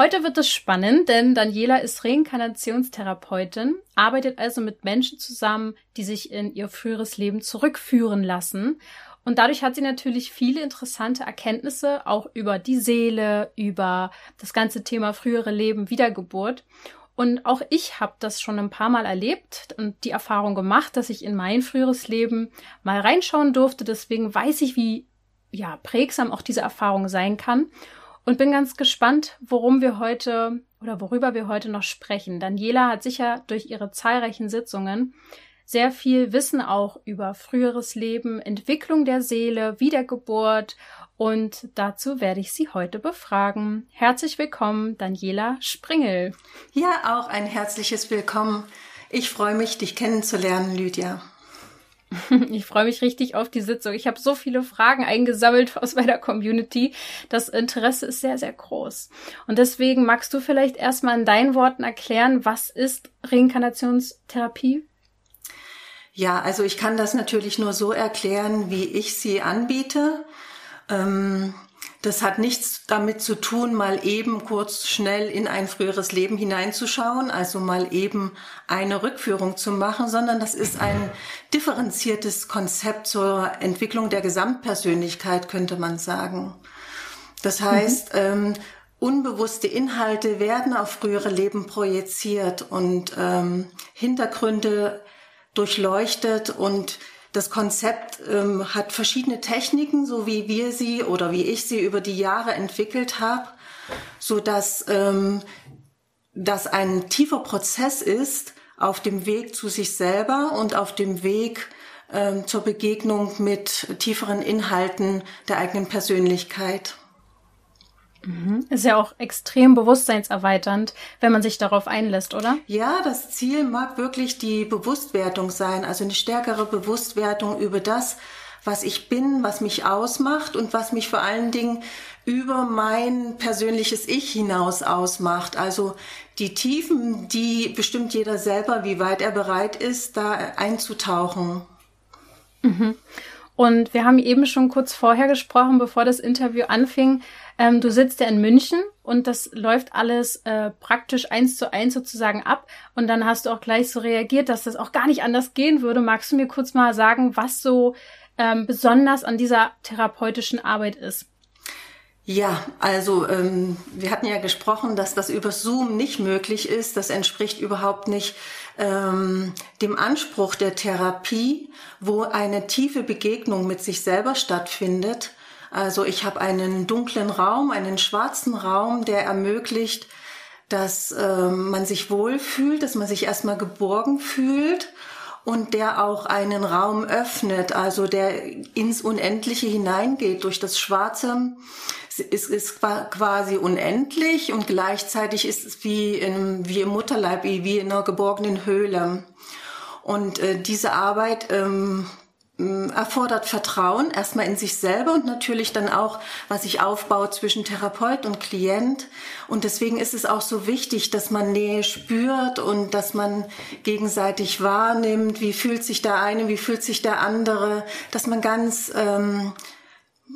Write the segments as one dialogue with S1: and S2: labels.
S1: Heute wird es spannend, denn Daniela ist Reinkarnationstherapeutin, arbeitet also mit Menschen zusammen, die sich in ihr früheres Leben zurückführen lassen. Und dadurch hat sie natürlich viele interessante Erkenntnisse auch über die Seele, über das ganze Thema frühere Leben, Wiedergeburt. Und auch ich habe das schon ein paar Mal erlebt und die Erfahrung gemacht, dass ich in mein früheres Leben mal reinschauen durfte. Deswegen weiß ich, wie ja, prägsam auch diese Erfahrung sein kann und bin ganz gespannt, worum wir heute oder worüber wir heute noch sprechen. Daniela hat sicher durch ihre zahlreichen Sitzungen sehr viel Wissen auch über früheres Leben, Entwicklung der Seele, Wiedergeburt und dazu werde ich sie heute befragen. Herzlich willkommen, Daniela Springel.
S2: Ja, auch ein herzliches Willkommen. Ich freue mich, dich kennenzulernen, Lydia.
S1: Ich freue mich richtig auf die Sitzung. Ich habe so viele Fragen eingesammelt aus meiner Community. Das Interesse ist sehr, sehr groß. Und deswegen magst du vielleicht erstmal in deinen Worten erklären, was ist Reinkarnationstherapie?
S2: Ja, also ich kann das natürlich nur so erklären, wie ich sie anbiete. Ähm, das hat nichts damit zu tun, mal eben kurz schnell in ein früheres Leben hineinzuschauen, also mal eben eine Rückführung zu machen, sondern das ist ein differenziertes Konzept zur Entwicklung der Gesamtpersönlichkeit, könnte man sagen. Das heißt, mhm. ähm, unbewusste Inhalte werden auf frühere Leben projiziert und ähm, Hintergründe durchleuchtet und das Konzept ähm, hat verschiedene Techniken, so wie wir sie oder wie ich sie über die Jahre entwickelt habe, so dass ähm, das ein tiefer Prozess ist auf dem Weg zu sich selber und auf dem Weg ähm, zur Begegnung mit tieferen Inhalten der eigenen Persönlichkeit.
S1: Mhm. Ist ja auch extrem bewusstseinserweiternd, wenn man sich darauf einlässt, oder?
S2: Ja, das Ziel mag wirklich die Bewusstwertung sein, also eine stärkere Bewusstwertung über das, was ich bin, was mich ausmacht und was mich vor allen Dingen über mein persönliches Ich hinaus ausmacht. Also die Tiefen, die bestimmt jeder selber, wie weit er bereit ist, da einzutauchen.
S1: Mhm. Und wir haben eben schon kurz vorher gesprochen, bevor das Interview anfing, ähm, du sitzt ja in München und das läuft alles äh, praktisch eins zu eins sozusagen ab. Und dann hast du auch gleich so reagiert, dass das auch gar nicht anders gehen würde. Magst du mir kurz mal sagen, was so ähm, besonders an dieser therapeutischen Arbeit ist?
S2: Ja, also ähm, wir hatten ja gesprochen, dass das über Zoom nicht möglich ist. Das entspricht überhaupt nicht ähm, dem Anspruch der Therapie, wo eine tiefe Begegnung mit sich selber stattfindet also ich habe einen dunklen Raum, einen schwarzen Raum, der ermöglicht, dass äh, man sich wohlfühlt, dass man sich erstmal geborgen fühlt und der auch einen Raum öffnet, also der ins Unendliche hineingeht. Durch das Schwarze ist es quasi unendlich und gleichzeitig ist es wie, in, wie im Mutterleib, wie in einer geborgenen Höhle. Und äh, diese Arbeit ähm, erfordert Vertrauen, erstmal in sich selber und natürlich dann auch, was sich aufbaut zwischen Therapeut und Klient. Und deswegen ist es auch so wichtig, dass man Nähe spürt und dass man gegenseitig wahrnimmt, wie fühlt sich der eine, wie fühlt sich der andere, dass man ganz ähm,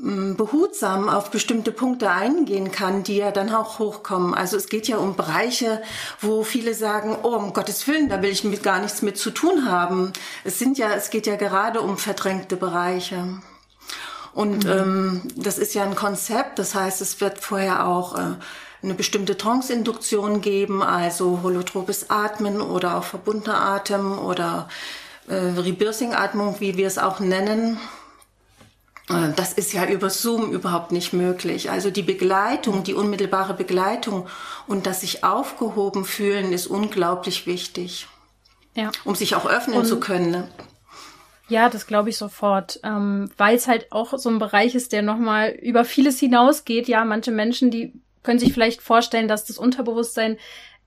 S2: behutsam auf bestimmte Punkte eingehen kann, die ja dann auch hochkommen. Also es geht ja um Bereiche, wo viele sagen, oh, um Gottes Willen, da will ich mit gar nichts mit zu tun haben. Es sind ja, es geht ja gerade um verdrängte Bereiche. Und mhm. ähm, das ist ja ein Konzept, das heißt, es wird vorher auch äh, eine bestimmte Trance-Induktion geben, also holotropes Atmen oder auch verbundener Atem oder äh, Rebirthing-Atmung, wie wir es auch nennen. Äh, das ist ja über Zoom überhaupt nicht möglich. Also die Begleitung, die unmittelbare Begleitung und das sich aufgehoben fühlen ist unglaublich wichtig. Ja. Um sich auch öffnen und, zu können. Ne?
S1: Ja, das glaube ich sofort, ähm, weil es halt auch so ein Bereich ist, der nochmal über vieles hinausgeht. Ja, manche Menschen, die können sich vielleicht vorstellen, dass das Unterbewusstsein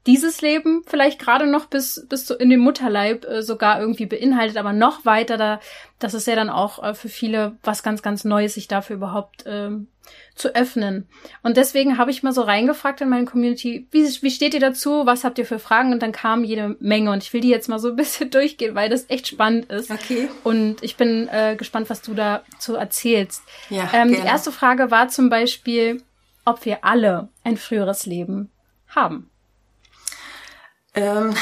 S1: dieses Leben vielleicht gerade noch bis, bis so in den Mutterleib äh, sogar irgendwie beinhaltet, aber noch weiter, da, das ist ja dann auch äh, für viele was ganz, ganz Neues, sich dafür überhaupt ähm, zu öffnen. Und deswegen habe ich mal so reingefragt in meine Community, wie, wie steht ihr dazu? Was habt ihr für Fragen? Und dann kam jede Menge und ich will die jetzt mal so ein bisschen durchgehen, weil das echt spannend ist.
S2: Okay.
S1: Und ich bin äh, gespannt, was du dazu erzählst.
S2: Ja,
S1: ähm, die erste Frage war zum Beispiel, ob wir alle ein früheres Leben haben.
S2: Ähm,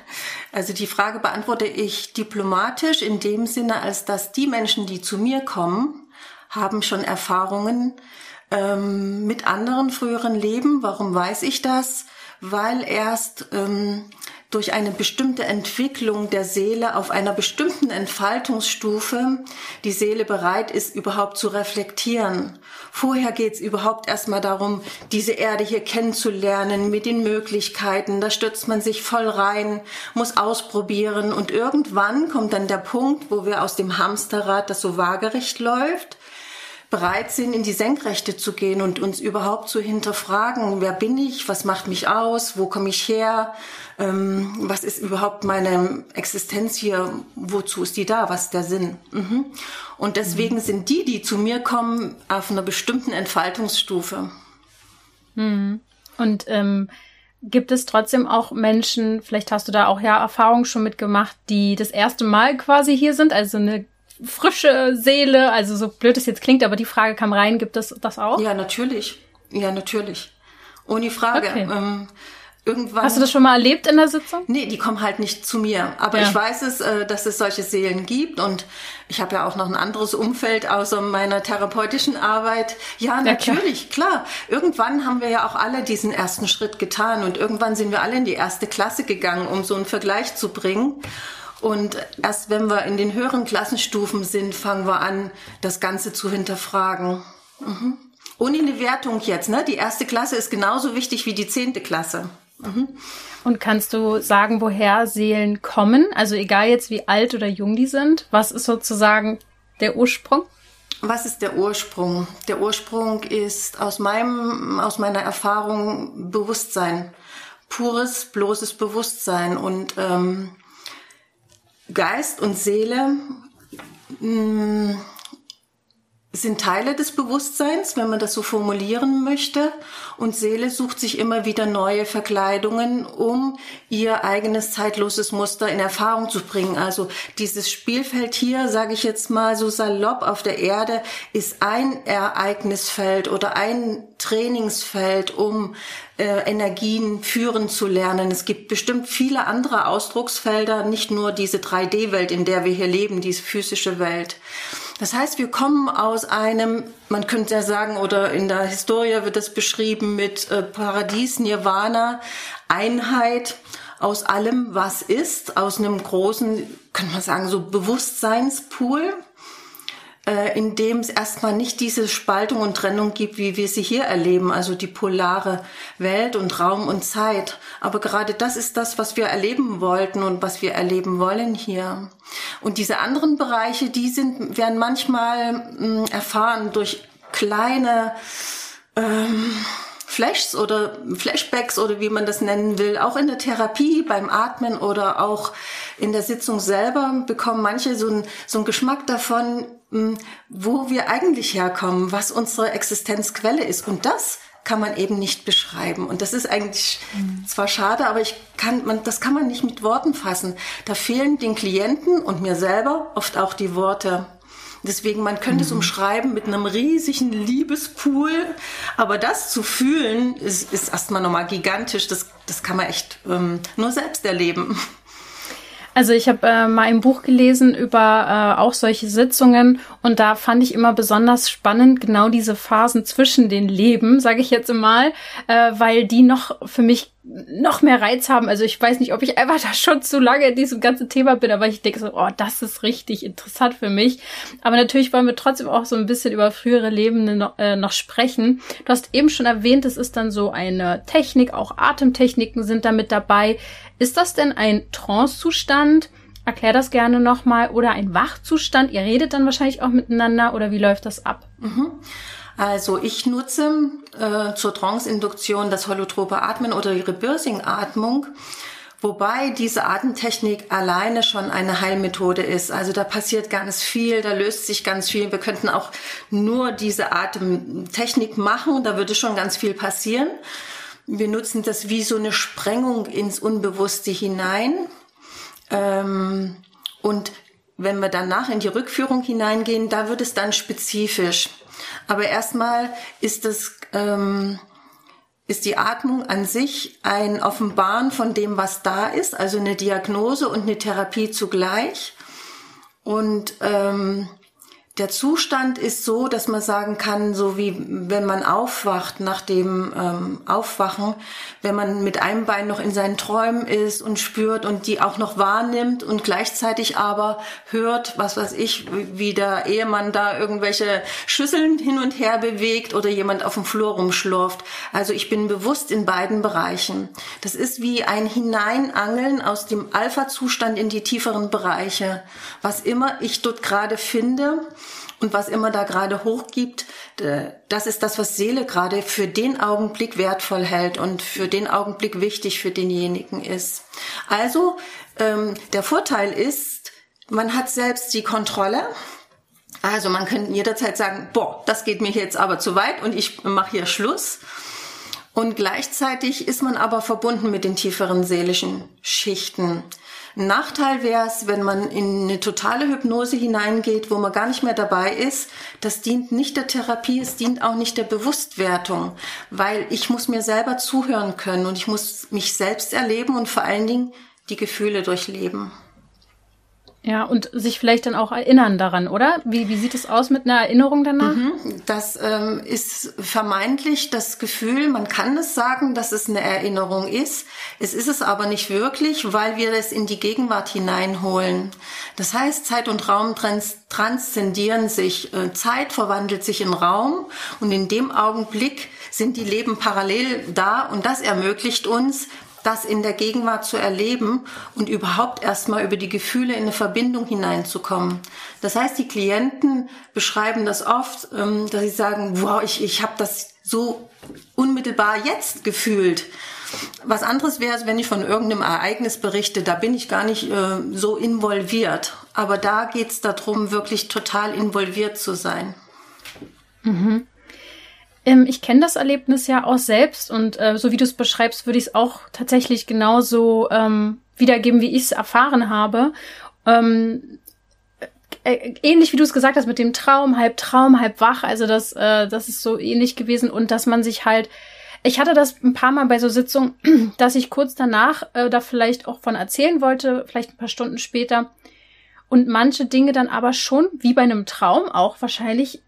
S2: also die Frage beantworte ich diplomatisch in dem Sinne, als dass die Menschen, die zu mir kommen, haben schon Erfahrungen ähm, mit anderen früheren Leben. Warum weiß ich das? Weil erst ähm, durch eine bestimmte Entwicklung der Seele auf einer bestimmten Entfaltungsstufe die Seele bereit ist, überhaupt zu reflektieren. Vorher geht es überhaupt erstmal darum, diese Erde hier kennenzulernen mit den Möglichkeiten. Da stürzt man sich voll rein, muss ausprobieren und irgendwann kommt dann der Punkt, wo wir aus dem Hamsterrad, das so waagerecht läuft, bereit sind, in die Senkrechte zu gehen und uns überhaupt zu hinterfragen, wer bin ich, was macht mich aus, wo komme ich her, ähm, was ist überhaupt meine Existenz hier, wozu ist die da, was ist der Sinn. Mhm. Und deswegen mhm. sind die, die zu mir kommen, auf einer bestimmten Entfaltungsstufe.
S1: Mhm. Und ähm, gibt es trotzdem auch Menschen, vielleicht hast du da auch ja Erfahrungen schon mitgemacht, die das erste Mal quasi hier sind, also eine frische Seele, also so blöd es jetzt klingt, aber die Frage kam rein, gibt es das auch?
S2: Ja, natürlich. Ja, natürlich. Ohne Frage. Okay. Ähm, irgendwann.
S1: Hast du das schon mal erlebt in der Sitzung?
S2: Nee, die kommen halt nicht zu mir. Aber ja. ich weiß es, äh, dass es solche Seelen gibt und ich habe ja auch noch ein anderes Umfeld außer meiner therapeutischen Arbeit. Ja, natürlich, ja, klar. klar. Irgendwann haben wir ja auch alle diesen ersten Schritt getan und irgendwann sind wir alle in die erste Klasse gegangen, um so einen Vergleich zu bringen. Und erst wenn wir in den höheren Klassenstufen sind, fangen wir an, das Ganze zu hinterfragen. Mhm. Ohne eine Wertung jetzt, ne? Die erste Klasse ist genauso wichtig wie die zehnte Klasse. Mhm.
S1: Und kannst du sagen, woher Seelen kommen? Also egal jetzt wie alt oder jung die sind, was ist sozusagen der Ursprung?
S2: Was ist der Ursprung? Der Ursprung ist aus meinem, aus meiner Erfahrung Bewusstsein. Pures, bloßes Bewusstsein. Und ähm, Geist und Seele mh, mm, sind Teile des Bewusstseins, wenn man das so formulieren möchte. Und Seele sucht sich immer wieder neue Verkleidungen, um ihr eigenes zeitloses Muster in Erfahrung zu bringen. Also dieses Spielfeld hier, sage ich jetzt mal so salopp auf der Erde, ist ein Ereignisfeld oder ein Trainingsfeld, um äh, Energien führen zu lernen. Es gibt bestimmt viele andere Ausdrucksfelder, nicht nur diese 3D-Welt, in der wir hier leben, diese physische Welt. Das heißt, wir kommen aus einem, man könnte ja sagen, oder in der Historie wird das beschrieben mit äh, Paradies, Nirvana, Einheit aus allem, was ist, aus einem großen, kann man sagen, so Bewusstseinspool äh, in dem es erstmal nicht diese Spaltung und Trennung gibt, wie wir sie hier erleben, also die polare Welt und Raum und Zeit. Aber gerade das ist das, was wir erleben wollten und was wir erleben wollen hier. Und diese anderen Bereiche, die sind, werden manchmal mh, hm, erfahren durch kleine ähm, Flashs oder Flashbacks oder wie man das nennen will, auch in der Therapie, beim Atmen oder auch in der Sitzung selber bekommen manche so einen, so einen Geschmack davon, wo wir eigentlich herkommen, was unsere Existenzquelle ist. Und das kann man eben nicht beschreiben. Und das ist eigentlich mhm. zwar schade, aber ich kann, man, das kann man nicht mit Worten fassen. Da fehlen den Klienten und mir selber oft auch die Worte. Deswegen, man könnte mhm. es umschreiben mit einem riesigen Liebespool. Aber das zu fühlen, ist, ist erstmal nochmal gigantisch. Das, das kann man echt ähm, nur selbst erleben.
S1: Also ich habe äh, mal ein Buch gelesen über äh, auch solche Sitzungen und da fand ich immer besonders spannend genau diese Phasen zwischen den Leben, sage ich jetzt mal, äh, weil die noch für mich noch mehr Reiz haben. Also ich weiß nicht, ob ich einfach da schon zu lange in diesem ganzen Thema bin, aber ich denke so, oh, das ist richtig interessant für mich. Aber natürlich wollen wir trotzdem auch so ein bisschen über frühere Leben noch, äh, noch sprechen. Du hast eben schon erwähnt, es ist dann so eine Technik, auch Atemtechniken sind damit dabei. Ist das denn ein Trance-Zustand? Erklär das gerne nochmal. Oder ein Wachzustand? Ihr redet dann wahrscheinlich auch miteinander oder wie läuft das ab?
S2: Mhm. Also ich nutze äh, zur Trance-Induktion das holotrope Atmen oder die Rebirthing-Atmung. Wobei diese Atemtechnik alleine schon eine Heilmethode ist. Also da passiert ganz viel, da löst sich ganz viel. Wir könnten auch nur diese Atemtechnik machen, da würde schon ganz viel passieren. Wir nutzen das wie so eine Sprengung ins Unbewusste hinein. Ähm, und wenn wir danach in die Rückführung hineingehen, da wird es dann spezifisch. Aber erstmal ist es ähm, ist die Atmung an sich ein Offenbaren von dem, was da ist, also eine Diagnose und eine Therapie zugleich. Und ähm, der Zustand ist so, dass man sagen kann, so wie wenn man aufwacht nach dem ähm, Aufwachen, wenn man mit einem Bein noch in seinen Träumen ist und spürt und die auch noch wahrnimmt und gleichzeitig aber hört, was weiß ich, wie der Ehemann da irgendwelche Schüsseln hin und her bewegt oder jemand auf dem Flur rumschlurft. Also ich bin bewusst in beiden Bereichen. Das ist wie ein Hineinangeln aus dem Alpha-Zustand in die tieferen Bereiche. Was immer ich dort gerade finde, und was immer da gerade hochgibt, das ist das, was Seele gerade für den Augenblick wertvoll hält und für den Augenblick wichtig für denjenigen ist. Also ähm, der Vorteil ist, man hat selbst die Kontrolle. Also man könnte jederzeit sagen, boah, das geht mir jetzt aber zu weit und ich mache hier Schluss. Und gleichzeitig ist man aber verbunden mit den tieferen seelischen Schichten. Nachteil wäre es, wenn man in eine totale Hypnose hineingeht, wo man gar nicht mehr dabei ist. Das dient nicht der Therapie, es dient auch nicht der Bewusstwertung, weil ich muss mir selber zuhören können und ich muss mich selbst erleben und vor allen Dingen die Gefühle durchleben.
S1: Ja, und sich vielleicht dann auch erinnern daran, oder? Wie, wie sieht es aus mit einer Erinnerung danach? Mhm,
S2: das ähm, ist vermeintlich das Gefühl, man kann es sagen, dass es eine Erinnerung ist. Es ist es aber nicht wirklich, weil wir es in die Gegenwart hineinholen. Das heißt, Zeit und Raum trans transzendieren sich. Äh, Zeit verwandelt sich in Raum und in dem Augenblick sind die Leben parallel da und das ermöglicht uns, das in der Gegenwart zu erleben und überhaupt erstmal über die Gefühle in eine Verbindung hineinzukommen. Das heißt, die Klienten beschreiben das oft, ähm, dass sie sagen, wow, ich, ich habe das so unmittelbar jetzt gefühlt. Was anderes wäre, wenn ich von irgendeinem Ereignis berichte, da bin ich gar nicht äh, so involviert. Aber da geht es darum, wirklich total involviert zu sein.
S1: Mhm. Ähm, ich kenne das Erlebnis ja auch selbst und äh, so wie du es beschreibst, würde ich es auch tatsächlich genauso ähm, wiedergeben, wie ich es erfahren habe. Ähm, äh, äh, ähnlich wie du es gesagt hast mit dem Traum, halb Traum, halb wach. Also das, äh, das ist so ähnlich gewesen und dass man sich halt ich hatte das ein paar Mal bei so Sitzungen, dass ich kurz danach äh, da vielleicht auch von erzählen wollte, vielleicht ein paar Stunden später. Und manche Dinge dann aber schon, wie bei einem Traum, auch wahrscheinlich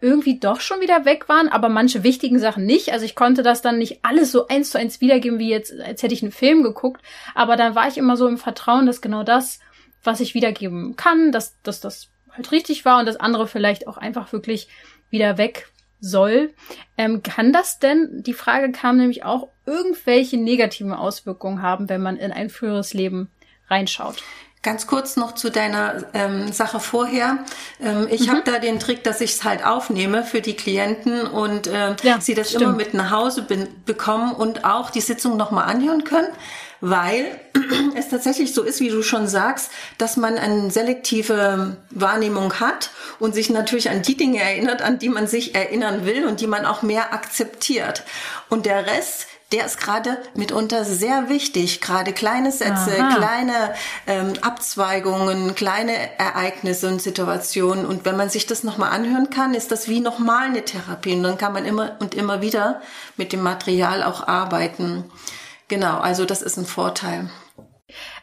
S1: irgendwie doch schon wieder weg waren, aber manche wichtigen Sachen nicht. Also ich konnte das dann nicht alles so eins zu eins wiedergeben, wie jetzt, als hätte ich einen Film geguckt. Aber dann war ich immer so im Vertrauen, dass genau das, was ich wiedergeben kann, dass, dass das halt richtig war und das andere vielleicht auch einfach wirklich wieder weg soll. Ähm, kann das denn, die Frage kam nämlich auch, irgendwelche negativen Auswirkungen haben, wenn man in ein früheres Leben reinschaut?
S2: Ganz kurz noch zu deiner ähm, Sache vorher. Ähm, ich mhm. habe da den Trick, dass ich es halt aufnehme für die Klienten und äh, ja, sie das stimmt. immer mit nach Hause bekommen und auch die Sitzung nochmal anhören können, weil es tatsächlich so ist, wie du schon sagst, dass man eine selektive Wahrnehmung hat und sich natürlich an die Dinge erinnert, an die man sich erinnern will und die man auch mehr akzeptiert. Und der Rest der ist gerade mitunter sehr wichtig. Gerade kleine Sätze, Aha. kleine ähm, Abzweigungen, kleine Ereignisse und Situationen. Und wenn man sich das nochmal anhören kann, ist das wie nochmal eine Therapie. Und dann kann man immer und immer wieder mit dem Material auch arbeiten. Genau, also das ist ein Vorteil.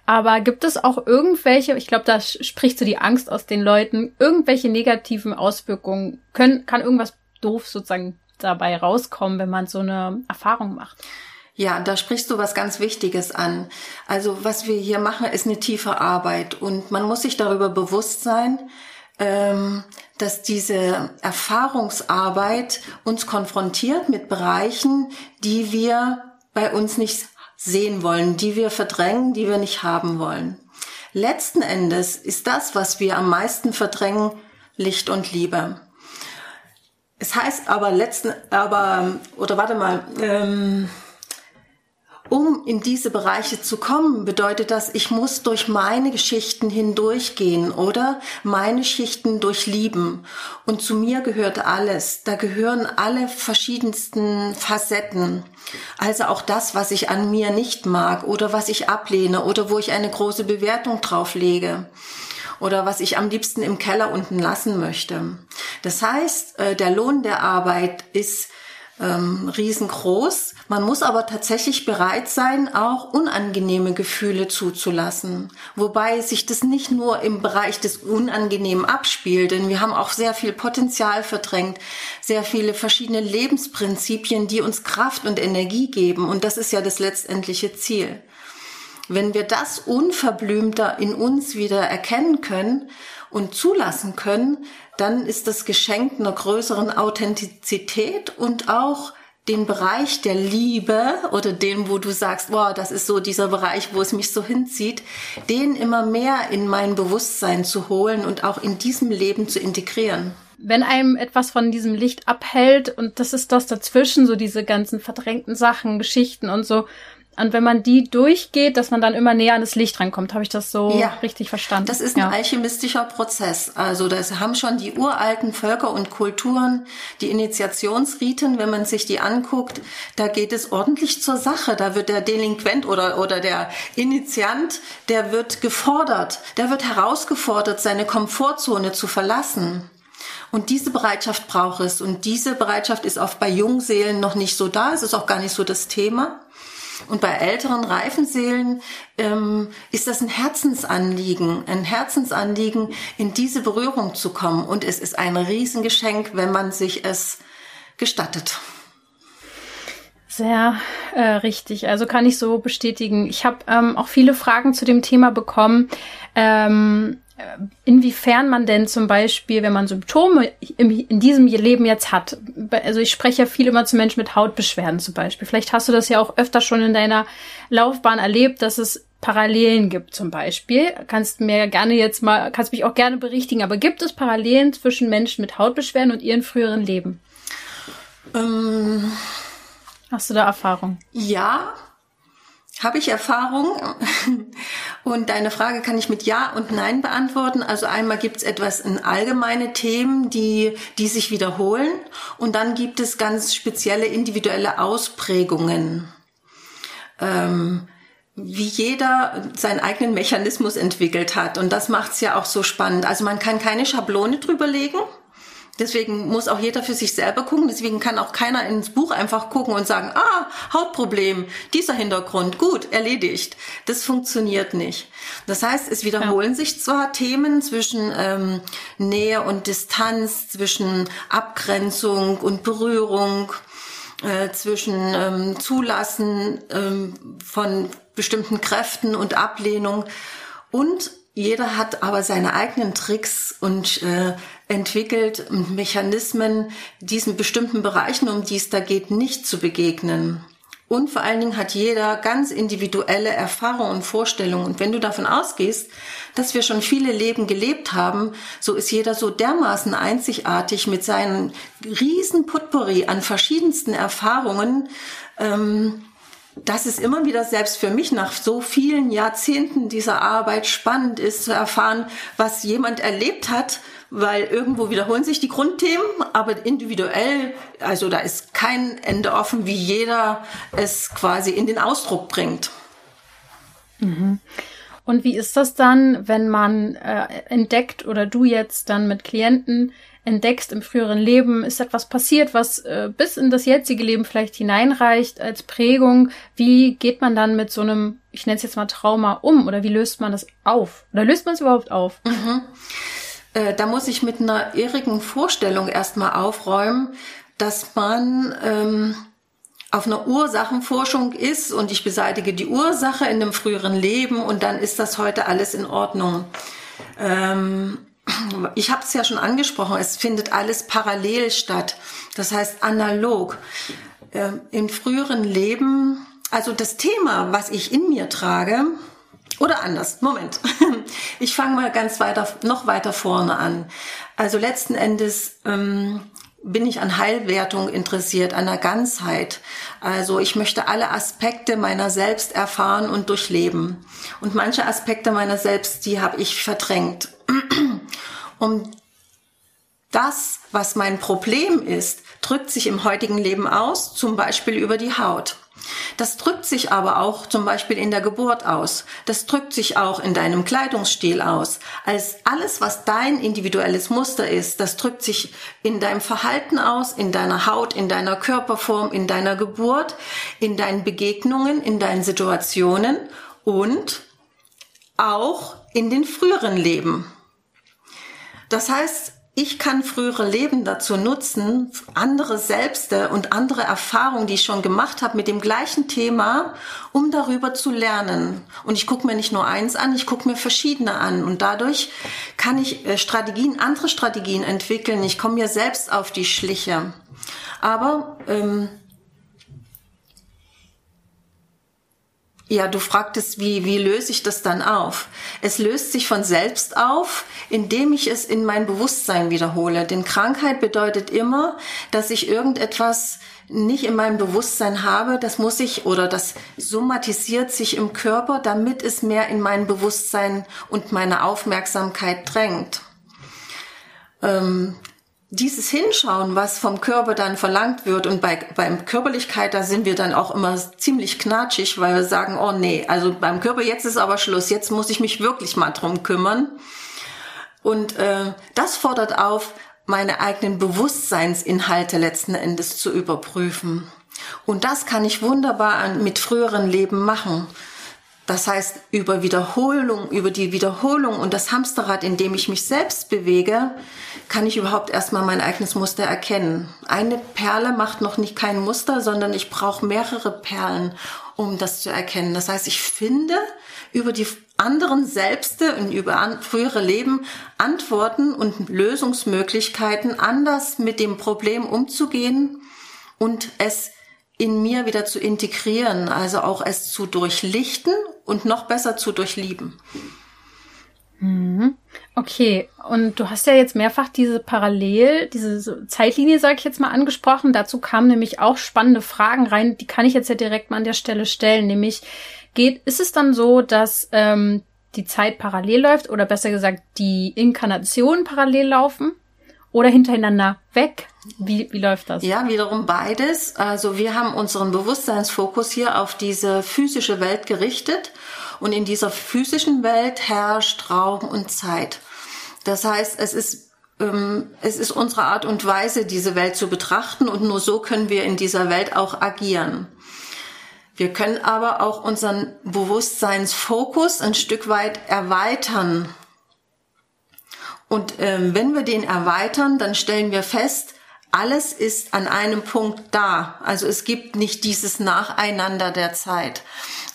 S1: Aber gibt es auch irgendwelche, ich glaube, da spricht so die Angst aus den Leuten, irgendwelche negativen Auswirkungen? Können, kann irgendwas doof sozusagen dabei rauskommen, wenn man so eine Erfahrung macht.
S2: Ja, da sprichst du was ganz Wichtiges an. Also was wir hier machen, ist eine tiefe Arbeit und man muss sich darüber bewusst sein, ähm, dass diese Erfahrungsarbeit uns konfrontiert mit Bereichen, die wir bei uns nicht sehen wollen, die wir verdrängen, die wir nicht haben wollen. Letzten Endes ist das, was wir am meisten verdrängen, Licht und Liebe es heißt aber letzten, aber, oder warte mal, ähm, um in diese Bereiche zu kommen, bedeutet das, ich muss durch meine Geschichten hindurchgehen oder meine Schichten durchlieben. Und zu mir gehört alles. Da gehören alle verschiedensten Facetten. Also auch das, was ich an mir nicht mag oder was ich ablehne oder wo ich eine große Bewertung drauf lege oder was ich am liebsten im Keller unten lassen möchte. Das heißt, äh, der Lohn der Arbeit ist ähm, riesengroß. Man muss aber tatsächlich bereit sein, auch unangenehme Gefühle zuzulassen. Wobei sich das nicht nur im Bereich des Unangenehmen abspielt, denn wir haben auch sehr viel Potenzial verdrängt, sehr viele verschiedene Lebensprinzipien, die uns Kraft und Energie geben. Und das ist ja das letztendliche Ziel. Wenn wir das unverblümter in uns wieder erkennen können und zulassen können, dann ist das Geschenk einer größeren Authentizität und auch den Bereich der Liebe oder den, wo du sagst, wow, das ist so dieser Bereich, wo es mich so hinzieht, den immer mehr in mein Bewusstsein zu holen und auch in diesem Leben zu integrieren.
S1: Wenn einem etwas von diesem Licht abhält und das ist das dazwischen, so diese ganzen verdrängten Sachen, Geschichten und so, und wenn man die durchgeht, dass man dann immer näher an das Licht rankommt. Habe ich das so ja, richtig verstanden?
S2: Das ist ein ja. alchemistischer Prozess. Also das haben schon die uralten Völker und Kulturen, die Initiationsriten, wenn man sich die anguckt, da geht es ordentlich zur Sache. Da wird der Delinquent oder, oder der Initiant, der wird gefordert, der wird herausgefordert, seine Komfortzone zu verlassen. Und diese Bereitschaft braucht es. Und diese Bereitschaft ist oft bei Jungseelen noch nicht so da. Es ist auch gar nicht so das Thema. Und bei älteren reifen Seelen ähm, ist das ein Herzensanliegen, ein Herzensanliegen, in diese Berührung zu kommen. Und es ist ein Riesengeschenk, wenn man sich es gestattet.
S1: Sehr äh, richtig. Also kann ich so bestätigen. Ich habe ähm, auch viele Fragen zu dem Thema bekommen. Ähm, äh, inwiefern man denn zum Beispiel, wenn man Symptome in diesem Leben jetzt hat, also ich spreche ja viel immer zu Menschen mit Hautbeschwerden zum Beispiel. Vielleicht hast du das ja auch öfter schon in deiner Laufbahn erlebt, dass es Parallelen gibt zum Beispiel. Kannst mir gerne jetzt mal, kannst mich auch gerne berichtigen, aber gibt es Parallelen zwischen Menschen mit Hautbeschwerden und ihren früheren Leben? Ähm, Hast du da Erfahrung?
S2: Ja, habe ich Erfahrung? Und deine Frage kann ich mit Ja und Nein beantworten. Also einmal gibt es etwas in allgemeine Themen, die, die sich wiederholen. Und dann gibt es ganz spezielle individuelle Ausprägungen. Ähm, wie jeder seinen eigenen Mechanismus entwickelt hat. Und das macht es ja auch so spannend. Also man kann keine Schablone drüber legen. Deswegen muss auch jeder für sich selber gucken. Deswegen kann auch keiner ins Buch einfach gucken und sagen, ah, Hautproblem, dieser Hintergrund, gut, erledigt. Das funktioniert nicht. Das heißt, es wiederholen ja. sich zwar Themen zwischen ähm, Nähe und Distanz, zwischen Abgrenzung und Berührung, äh, zwischen ähm, Zulassen ähm, von bestimmten Kräften und Ablehnung und jeder hat aber seine eigenen Tricks und äh, entwickelt Mechanismen, diesen bestimmten Bereichen, um die es da geht, nicht zu begegnen. Und vor allen Dingen hat jeder ganz individuelle Erfahrungen und Vorstellungen. Und wenn du davon ausgehst, dass wir schon viele Leben gelebt haben, so ist jeder so dermaßen einzigartig mit seinen riesen Putpourri an verschiedensten Erfahrungen, ähm, dass es immer wieder selbst für mich nach so vielen Jahrzehnten dieser Arbeit spannend ist zu erfahren, was jemand erlebt hat, weil irgendwo wiederholen sich die Grundthemen, aber individuell, also da ist kein Ende offen, wie jeder es quasi in den Ausdruck bringt.
S1: Mhm. Und wie ist das dann, wenn man äh, entdeckt oder du jetzt dann mit Klienten entdeckst im früheren Leben, ist etwas passiert, was äh, bis in das jetzige Leben vielleicht hineinreicht als Prägung. Wie geht man dann mit so einem, ich nenne es jetzt mal Trauma um oder wie löst man das auf? Oder löst man es überhaupt auf?
S2: Mhm. Äh, da muss ich mit einer irrigen Vorstellung erstmal aufräumen, dass man ähm, auf einer Ursachenforschung ist und ich beseitige die Ursache in dem früheren Leben und dann ist das heute alles in Ordnung. Ähm, ich habe es ja schon angesprochen, es findet alles parallel statt. Das heißt analog. Ähm, Im früheren Leben, also das Thema, was ich in mir trage, oder anders, Moment. Ich fange mal ganz weiter, noch weiter vorne an. Also letzten Endes ähm, bin ich an Heilwertung interessiert, an der Ganzheit. Also ich möchte alle Aspekte meiner selbst erfahren und durchleben. Und manche Aspekte meiner selbst, die habe ich verdrängt. um das, was mein Problem ist, drückt sich im heutigen Leben aus, zum Beispiel über die Haut. Das drückt sich aber auch zum Beispiel in der Geburt aus. Das drückt sich auch in deinem Kleidungsstil aus. Als alles, was dein individuelles Muster ist, das drückt sich in deinem Verhalten aus, in deiner Haut, in deiner Körperform, in deiner Geburt, in deinen Begegnungen, in deinen Situationen und auch in den früheren Leben. Das heißt, ich kann frühere Leben dazu nutzen, andere Selbste und andere Erfahrungen, die ich schon gemacht habe mit dem gleichen Thema, um darüber zu lernen. Und ich gucke mir nicht nur eins an, ich gucke mir verschiedene an. Und dadurch kann ich äh, Strategien, andere Strategien entwickeln. Ich komme mir selbst auf die Schliche. Aber ähm, Ja, du fragtest, wie, wie löse ich das dann auf? Es löst sich von selbst auf, indem ich es in mein Bewusstsein wiederhole. Denn Krankheit bedeutet immer, dass ich irgendetwas nicht in meinem Bewusstsein habe, das muss ich oder das somatisiert sich im Körper, damit es mehr in mein Bewusstsein und meine Aufmerksamkeit drängt. Ähm, dieses Hinschauen, was vom Körper dann verlangt wird und bei beim Körperlichkeit, da sind wir dann auch immer ziemlich knatschig, weil wir sagen, oh nee, also beim Körper jetzt ist aber Schluss, jetzt muss ich mich wirklich mal drum kümmern. Und äh, das fordert auf, meine eigenen Bewusstseinsinhalte letzten Endes zu überprüfen. Und das kann ich wunderbar mit früheren Leben machen. Das heißt, über Wiederholung, über die Wiederholung und das Hamsterrad, in dem ich mich selbst bewege, kann ich überhaupt erstmal mein eigenes Muster erkennen. Eine Perle macht noch nicht kein Muster, sondern ich brauche mehrere Perlen, um das zu erkennen. Das heißt, ich finde über die anderen Selbste und über frühere Leben Antworten und Lösungsmöglichkeiten, anders mit dem Problem umzugehen und es in mir wieder zu integrieren, also auch es zu durchlichten und noch besser zu durchlieben.
S1: Mhm. Okay, und du hast ja jetzt mehrfach diese Parallel, diese Zeitlinie, sage ich jetzt mal, angesprochen. Dazu kamen nämlich auch spannende Fragen rein, die kann ich jetzt ja direkt mal an der Stelle stellen. Nämlich, geht, ist es dann so, dass ähm, die Zeit parallel läuft oder besser gesagt die Inkarnationen parallel laufen oder hintereinander weg? Wie, wie läuft das?
S2: Ja, wiederum beides. Also wir haben unseren Bewusstseinsfokus hier auf diese physische Welt gerichtet und in dieser physischen Welt herrscht Raum und Zeit. Das heißt, es ist ähm, es ist unsere Art und Weise, diese Welt zu betrachten und nur so können wir in dieser Welt auch agieren. Wir können aber auch unseren Bewusstseinsfokus ein Stück weit erweitern. Und ähm, wenn wir den erweitern, dann stellen wir fest, alles ist an einem Punkt da. Also es gibt nicht dieses Nacheinander der Zeit.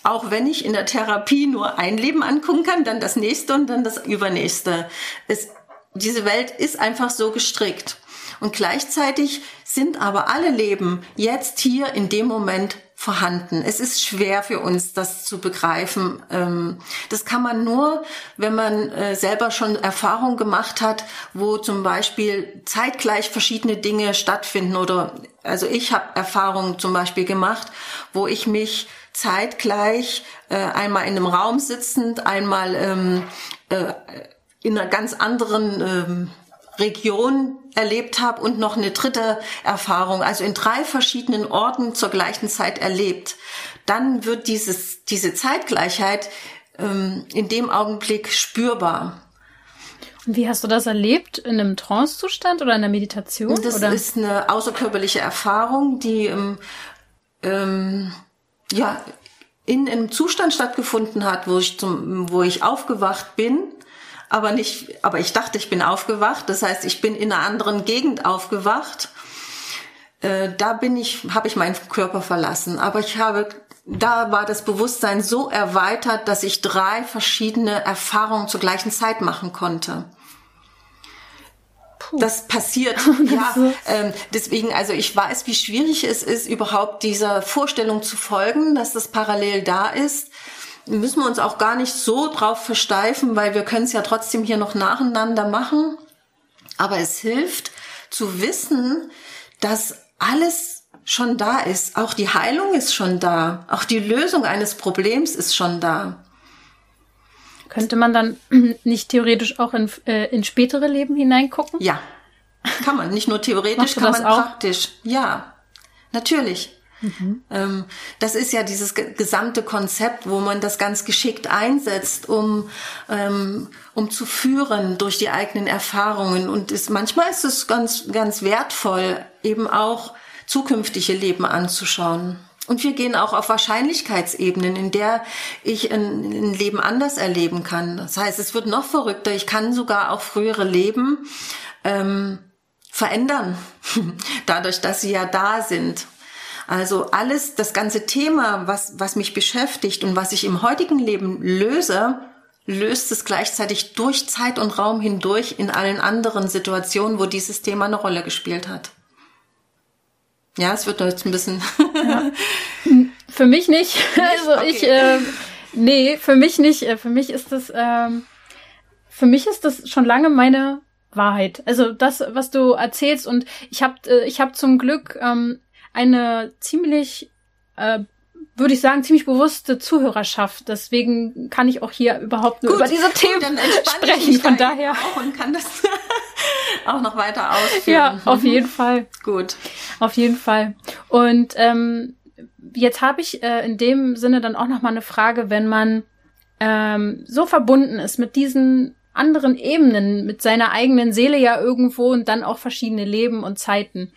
S2: Auch wenn ich in der Therapie nur ein Leben angucken kann, dann das nächste und dann das übernächste. Es, diese Welt ist einfach so gestrickt. Und gleichzeitig sind aber alle Leben jetzt hier in dem Moment vorhanden. Es ist schwer für uns, das zu begreifen. Ähm, das kann man nur, wenn man äh, selber schon Erfahrung gemacht hat, wo zum Beispiel zeitgleich verschiedene Dinge stattfinden. Oder also ich habe Erfahrungen zum Beispiel gemacht, wo ich mich zeitgleich äh, einmal in einem Raum sitzend, einmal ähm, äh, in einer ganz anderen ähm, Region erlebt habe und noch eine dritte Erfahrung, also in drei verschiedenen Orten zur gleichen Zeit erlebt, dann wird dieses, diese Zeitgleichheit ähm, in dem Augenblick spürbar.
S1: Und wie hast du das erlebt? In einem Trancezustand oder in einer Meditation?
S2: Das
S1: oder?
S2: ist eine außerkörperliche Erfahrung, die ähm, ähm, ja in einem Zustand stattgefunden hat, wo ich zum, wo ich aufgewacht bin aber nicht, aber ich dachte, ich bin aufgewacht. Das heißt, ich bin in einer anderen Gegend aufgewacht. Äh, da bin ich, habe ich meinen Körper verlassen. Aber ich habe, da war das Bewusstsein so erweitert, dass ich drei verschiedene Erfahrungen zur gleichen Zeit machen konnte. Puh. Das passiert, ja. Ähm, deswegen, also ich weiß, wie schwierig es ist, überhaupt dieser Vorstellung zu folgen, dass das parallel da ist müssen wir uns auch gar nicht so drauf versteifen, weil wir können es ja trotzdem hier noch nacheinander machen. Aber es hilft zu wissen, dass alles schon da ist. Auch die Heilung ist schon da. Auch die Lösung eines Problems ist schon da.
S1: Könnte man dann nicht theoretisch auch in, äh, in spätere Leben hineingucken?
S2: Ja, kann man. Nicht nur theoretisch, kann man auch? praktisch. Ja, natürlich. Mhm. Ähm, das ist ja dieses gesamte Konzept, wo man das ganz geschickt einsetzt, um, ähm, um zu führen durch die eigenen Erfahrungen. Und ist, manchmal ist es ganz, ganz wertvoll, eben auch zukünftige Leben anzuschauen. Und wir gehen auch auf Wahrscheinlichkeitsebenen, in der ich ein, Leben anders erleben kann. Das heißt, es wird noch verrückter. Ich kann sogar auch frühere Leben ähm, verändern, dadurch, dass sie ja da sind. Also alles, das ganze Thema, was, was mich beschäftigt und was ich im heutigen Leben löse, löst es gleichzeitig durch Zeit und Raum hindurch in allen anderen Situationen, wo dieses Thema eine Rolle gespielt hat. Ja, es wird jetzt ein bisschen.
S1: ja. Für mich nicht. Also okay. ich, äh, nee, für mich nicht. Äh, für mich ist das, ähm, für mich ist das schon lange meine Wahrheit. Also das, was du erzählst und ich habe, äh, ich habe zum Glück ähm, eine ziemlich äh, würde ich sagen, ziemlich bewusste Zuhörerschaft. Deswegen kann ich auch hier überhaupt nur gut, über diese Themen sprechen. Von daher.
S2: Auch und kann das auch noch weiter ausführen.
S1: Ja, auf jeden Fall.
S2: Gut.
S1: Auf jeden Fall. Und ähm, jetzt habe ich äh, in dem Sinne dann auch noch mal eine Frage, wenn man ähm, so verbunden ist mit diesen anderen Ebenen, mit seiner eigenen Seele ja irgendwo und dann auch verschiedene Leben und Zeiten.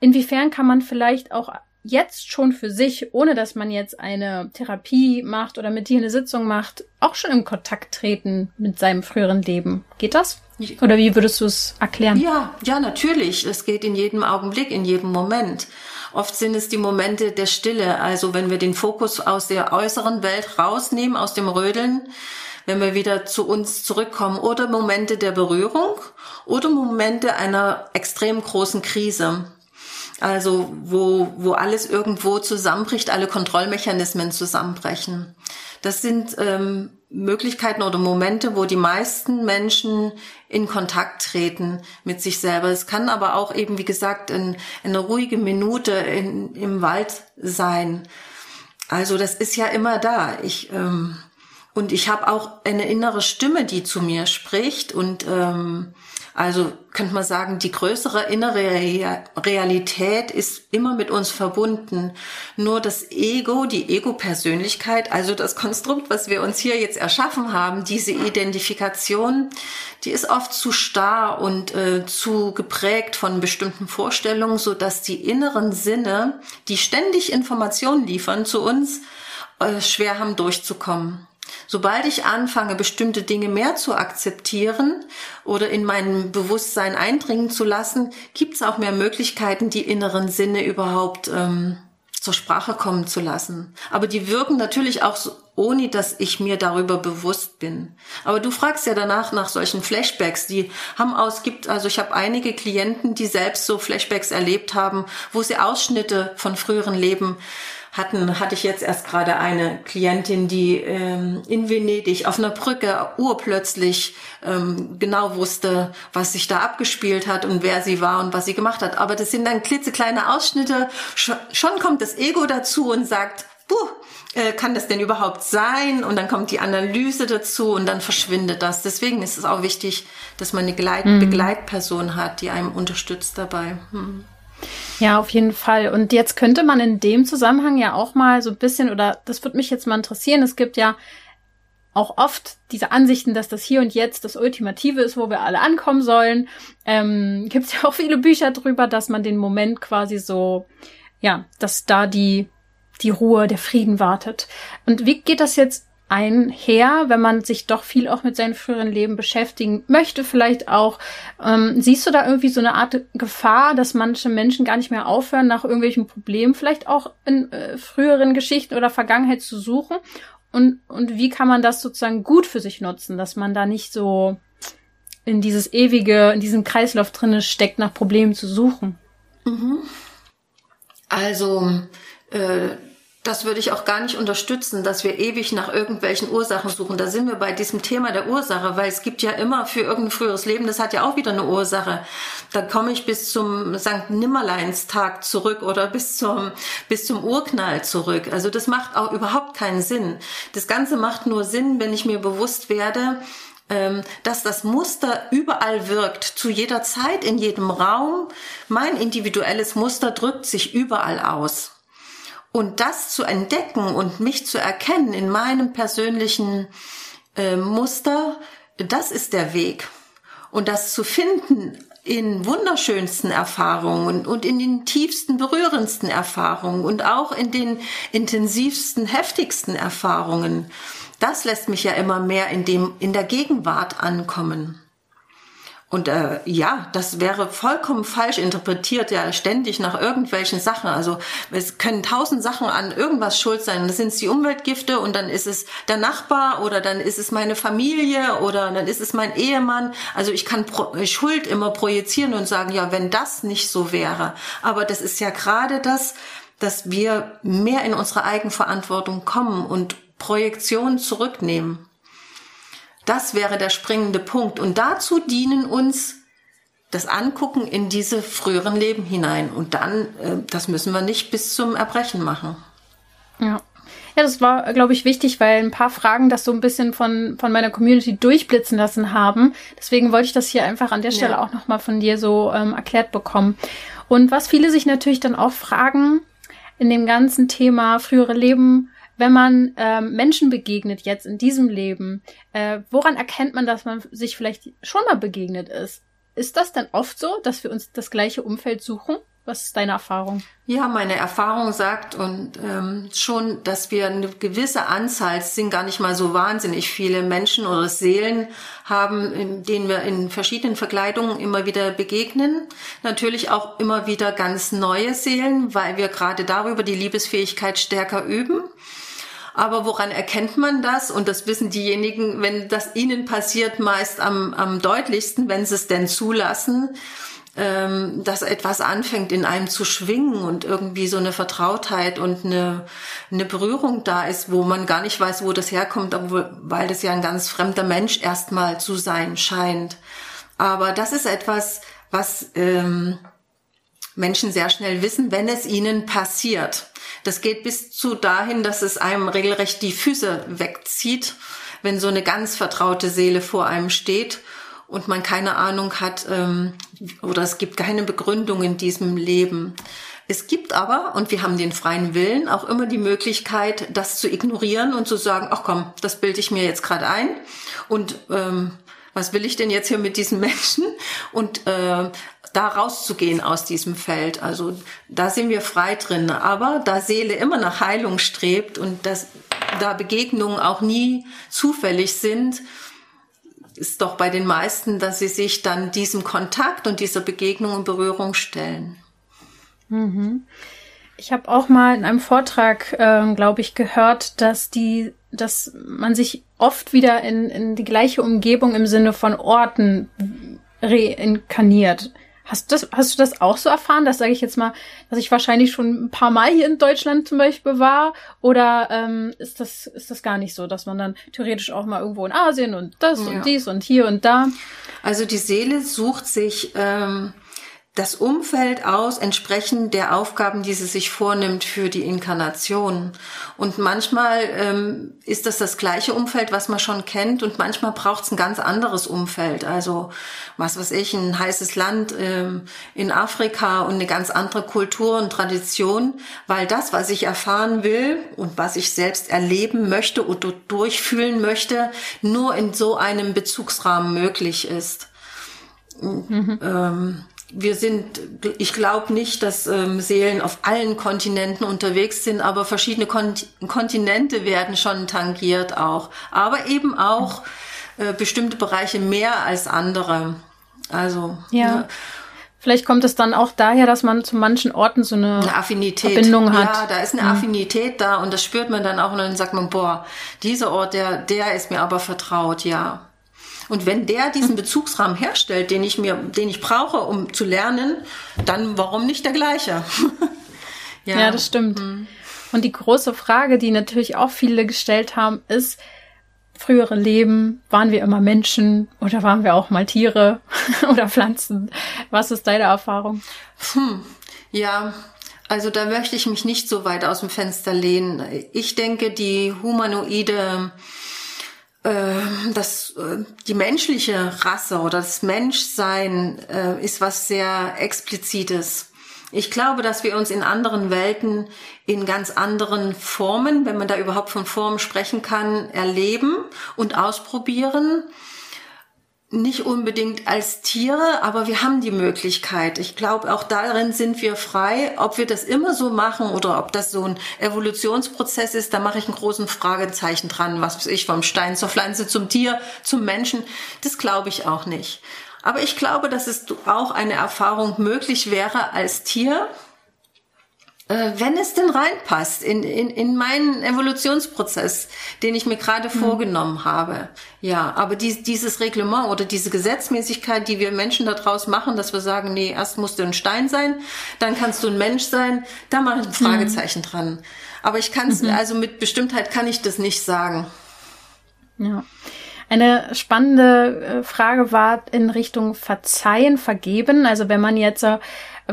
S1: Inwiefern kann man vielleicht auch jetzt schon für sich, ohne dass man jetzt eine Therapie macht oder mit dir eine Sitzung macht, auch schon in Kontakt treten mit seinem früheren Leben? Geht das? Oder wie würdest du es erklären?
S2: Ja, ja, natürlich. Es geht in jedem Augenblick, in jedem Moment. Oft sind es die Momente der Stille. Also wenn wir den Fokus aus der äußeren Welt rausnehmen, aus dem Rödeln, wenn wir wieder zu uns zurückkommen oder Momente der Berührung oder Momente einer extrem großen Krise. Also wo, wo alles irgendwo zusammenbricht, alle Kontrollmechanismen zusammenbrechen. Das sind ähm, Möglichkeiten oder Momente, wo die meisten Menschen in Kontakt treten mit sich selber. Es kann aber auch eben, wie gesagt, in, eine ruhige Minute in, im Wald sein. Also das ist ja immer da. Ich ähm, und ich habe auch eine innere Stimme, die zu mir spricht und ähm, also könnte man sagen, die größere innere Realität ist immer mit uns verbunden. Nur das Ego, die Ego-Persönlichkeit, also das Konstrukt, was wir uns hier jetzt erschaffen haben, diese Identifikation, die ist oft zu starr und äh, zu geprägt von bestimmten Vorstellungen, so dass die inneren Sinne, die ständig Informationen liefern zu uns, äh, schwer haben durchzukommen. Sobald ich anfange, bestimmte Dinge mehr zu akzeptieren oder in mein Bewusstsein eindringen zu lassen, gibt es auch mehr Möglichkeiten, die inneren Sinne überhaupt ähm, zur Sprache kommen zu lassen. Aber die wirken natürlich auch so, ohne dass ich mir darüber bewusst bin. Aber du fragst ja danach nach solchen Flashbacks, die haben aus gibt also ich habe einige Klienten, die selbst so Flashbacks erlebt haben, wo sie Ausschnitte von früheren Leben hatten, hatte ich jetzt erst gerade eine Klientin, die ähm, in Venedig auf einer Brücke urplötzlich ähm, genau wusste, was sich da abgespielt hat und wer sie war und was sie gemacht hat. Aber das sind dann klitzekleine Ausschnitte. Schon kommt das Ego dazu und sagt, puh, äh, kann das denn überhaupt sein? Und dann kommt die Analyse dazu und dann verschwindet das. Deswegen ist es auch wichtig, dass man eine Gleit mhm. Begleitperson hat, die einem unterstützt dabei. Hm.
S1: Ja, auf jeden Fall. Und jetzt könnte man in dem Zusammenhang ja auch mal so ein bisschen, oder das würde mich jetzt mal interessieren, es gibt ja auch oft diese Ansichten, dass das Hier und Jetzt das Ultimative ist, wo wir alle ankommen sollen. Ähm, gibt es ja auch viele Bücher drüber, dass man den Moment quasi so, ja, dass da die, die Ruhe, der Frieden wartet. Und wie geht das jetzt einher, wenn man sich doch viel auch mit seinem früheren Leben beschäftigen möchte, vielleicht auch. Ähm, siehst du da irgendwie so eine Art Gefahr, dass manche Menschen gar nicht mehr aufhören, nach irgendwelchen Problemen vielleicht auch in äh, früheren Geschichten oder Vergangenheit zu suchen? Und, und wie kann man das sozusagen gut für sich nutzen, dass man da nicht so in dieses ewige, in diesem Kreislauf drinne steckt, nach Problemen zu suchen?
S2: Mhm. Also, äh, Das würde ich auch gar nicht unterstützen, dass wir ewig nach irgendwelchen Ursachen suchen. Da sind wir bei diesem Thema der Ursache, weil es gibt ja immer für irgendein früheres Leben, das hat ja auch wieder eine Ursache. Da komme ich bis zum St. Nimmerleinstag zurück oder bis zum, bis zum Urknall zurück. Also das macht auch überhaupt keinen Sinn. Das Ganze macht nur Sinn, wenn ich mir bewusst werde, ähm, dass das Muster überall wirkt, zu jeder Zeit, in jedem Raum. Mein individuelles Muster drückt sich überall aus. Und das zu entdecken und mich zu erkennen in meinem persönlichen äh, Muster, das ist der Weg. Und das zu finden in wunderschönsten Erfahrungen und in den tiefsten, berührendsten Erfahrungen und auch in den intensivsten, heftigsten Erfahrungen, das lässt mich ja immer mehr in dem, in der Gegenwart ankommen. Und äh, ja, das wäre vollkommen falsch interpretiert, ja ständig nach irgendwelchen Sachen. Also es können tausend Sachen an irgendwas schuld sein. Das sind die Umweltgifte und dann ist es der Nachbar oder dann ist es meine Familie oder dann ist es mein Ehemann. Also ich kann Pro Schuld immer projizieren und sagen, ja, wenn das nicht so wäre. Aber das ist ja gerade das, dass wir mehr in unsere Eigenverantwortung kommen und Projektionen zurücknehmen. Das wäre der springende Punkt. Und dazu dienen uns das Angucken in diese früheren Leben hinein. Und dann, äh, das müssen wir nicht bis zum Erbrechen machen.
S1: Ja. Ja, das war, glaube ich, wichtig, weil ein paar Fragen das so ein bisschen von, von meiner Community durchblitzen lassen haben. Deswegen wollte ich das hier einfach an der Stelle ja. auch nochmal von dir so ähm, erklärt bekommen. Und was viele sich natürlich dann auch fragen in dem ganzen Thema frühere Leben, wenn man ähm, Menschen begegnet jetzt in diesem Leben, äh, woran erkennt man, dass man sich vielleicht schon mal begegnet ist? Ist das denn oft so, dass wir uns das gleiche Umfeld suchen? Was ist deine Erfahrung?
S2: Ja, meine Erfahrung sagt und ähm, schon, dass wir eine gewisse Anzahl, es sind gar nicht mal so wahnsinnig viele Menschen oder Seelen haben, denen wir in verschiedenen Verkleidungen immer wieder begegnen. Natürlich auch immer wieder ganz neue Seelen, weil wir gerade darüber die Liebesfähigkeit stärker üben. Aber woran erkennt man das? Und das wissen diejenigen, wenn das ihnen passiert, meist am, am deutlichsten, wenn sie es denn zulassen, ähm, dass etwas anfängt in einem zu schwingen und irgendwie so eine Vertrautheit und eine, eine Berührung da ist, wo man gar nicht weiß, wo das herkommt, obwohl, weil das ja ein ganz fremder Mensch erstmal zu sein scheint. Aber das ist etwas, was ähm, Menschen sehr schnell wissen, wenn es ihnen passiert. Das geht bis zu dahin, dass es einem regelrecht die Füße wegzieht, wenn so eine ganz vertraute Seele vor einem steht und man keine Ahnung hat ähm, oder es gibt keine Begründung in diesem Leben. Es gibt aber, und wir haben den freien Willen, auch immer die Möglichkeit, das zu ignorieren und zu sagen, ach komm, das bilde ich mir jetzt gerade ein und ähm, was will ich denn jetzt hier mit diesen Menschen? Und äh, da rauszugehen aus diesem Feld. Also da sind wir frei drin. Aber da Seele immer nach Heilung strebt und dass da Begegnungen auch nie zufällig sind, ist doch bei den meisten, dass sie sich dann diesem Kontakt und dieser Begegnung und Berührung stellen.
S1: Mhm. Ich habe auch mal in einem Vortrag, äh, glaube ich, gehört, dass die, dass man sich oft wieder in, in die gleiche Umgebung im Sinne von Orten reinkarniert. Hast du das, hast du das auch so erfahren, dass sage ich jetzt mal, dass ich wahrscheinlich schon ein paar Mal hier in Deutschland zum Beispiel war? Oder ähm, ist das ist das gar nicht so, dass man dann theoretisch auch mal irgendwo in Asien und das ja. und dies und hier und da?
S2: Also die Seele sucht sich ähm, das Umfeld aus, entsprechend der Aufgaben, die sie sich vornimmt für die Inkarnation. Und manchmal ähm, ist das das gleiche Umfeld, was man schon kennt, und manchmal braucht es ein ganz anderes Umfeld. Also was weiß ich, ein heißes Land ähm, in Afrika und eine ganz andere Kultur und Tradition, weil das, was ich erfahren will und was ich selbst erleben möchte oder durchfühlen möchte, nur in so einem Bezugsrahmen möglich ist. Mhm. Ähm, wir sind, ich glaube nicht, dass ähm, Seelen auf allen Kontinenten unterwegs sind, aber verschiedene Kont Kontinente werden schon tangiert auch. Aber eben auch äh, bestimmte Bereiche mehr als andere. Also.
S1: Ja. Ne, Vielleicht kommt es dann auch daher, dass man zu manchen Orten so eine, eine Affinität. Verbindung hat.
S2: Ja, da ist eine mhm. Affinität da und das spürt man dann auch und dann sagt man, boah, dieser Ort, der, der ist mir aber vertraut, ja. Und wenn der diesen Bezugsrahmen herstellt, den ich mir, den ich brauche, um zu lernen, dann warum nicht der gleiche?
S1: ja. ja. das stimmt. Mhm. Und die große Frage, die natürlich auch viele gestellt haben, ist, frühere Leben, waren wir immer Menschen oder waren wir auch mal Tiere oder Pflanzen? Was ist deine Erfahrung?
S2: Hm, ja, also da möchte ich mich nicht so weit aus dem Fenster lehnen. Ich denke, die humanoide, das, äh, die menschliche Rasse oder das Menschsein äh, ist was sehr explizites. Ich glaube, dass wir uns in anderen Welten in ganz anderen Formen, wenn man da überhaupt von Formen sprechen kann, erleben und ausprobieren. Nicht unbedingt als Tiere, aber wir haben die Möglichkeit. Ich glaube, auch darin sind wir frei. Ob wir das immer so machen oder ob das so ein Evolutionsprozess ist, da mache ich einen großen Fragezeichen dran. Was weiß ich, vom Stein zur Pflanze, zum Tier, zum Menschen. Das glaube ich auch nicht. Aber ich glaube, dass es auch eine Erfahrung möglich wäre als Tier, äh, wenn es denn reinpasst in, in, in meinen Evolutionsprozess, den ich mir gerade mhm. vorgenommen habe. Ja, aber die, dieses Reglement oder diese Gesetzmäßigkeit, die wir Menschen daraus machen, dass wir sagen, nee, erst musst du ein Stein sein, dann kannst du ein Mensch sein, da mache ich ein Fragezeichen mhm. dran. Aber ich kann es, mhm. also mit Bestimmtheit kann ich das nicht sagen.
S1: Ja. Eine spannende äh, Frage war in Richtung Verzeihen, Vergeben. Also wenn man jetzt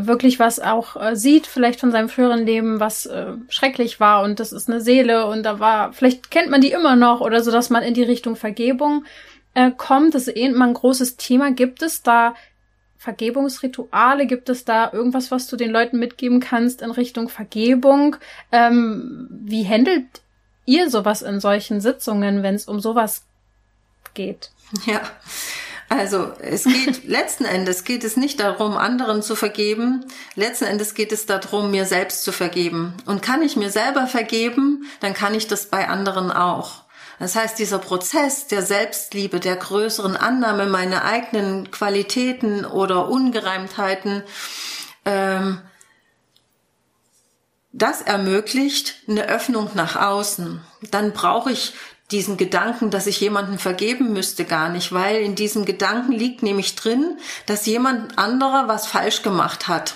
S1: wirklich was auch äh, sieht, vielleicht von seinem früheren Leben, was schrecklich war und das ist eine Seele und da war, vielleicht kennt man die immer noch oder so, dass man in die Richtung Vergebung kommt. Das ist eh immer ein großes Thema. Gibt es da Vergebungsrituale? Gibt es da irgendwas, was du den Leuten mitgeben kannst in Richtung Vergebung? Ähm, wie handelt ihr sowas in solchen Sitzungen, wenn es um sowas geht.
S2: Ja. Also es geht letzten Endes geht es nicht darum, anderen zu vergeben. Letzten Endes geht es darum, mir selbst zu vergeben. Und kann ich mir selber vergeben, dann kann ich das bei anderen auch. Das heißt, dieser Prozess der Selbstliebe, der größeren Annahme meiner eigenen Qualitäten oder Ungereimtheiten, ähm, das ermöglicht eine Öffnung nach außen. Dann brauche ich diesen Gedanken, dass ich jemanden vergeben müsste, gar nicht, weil in diesem Gedanken liegt nämlich drin, dass jemand anderer was falsch gemacht hat.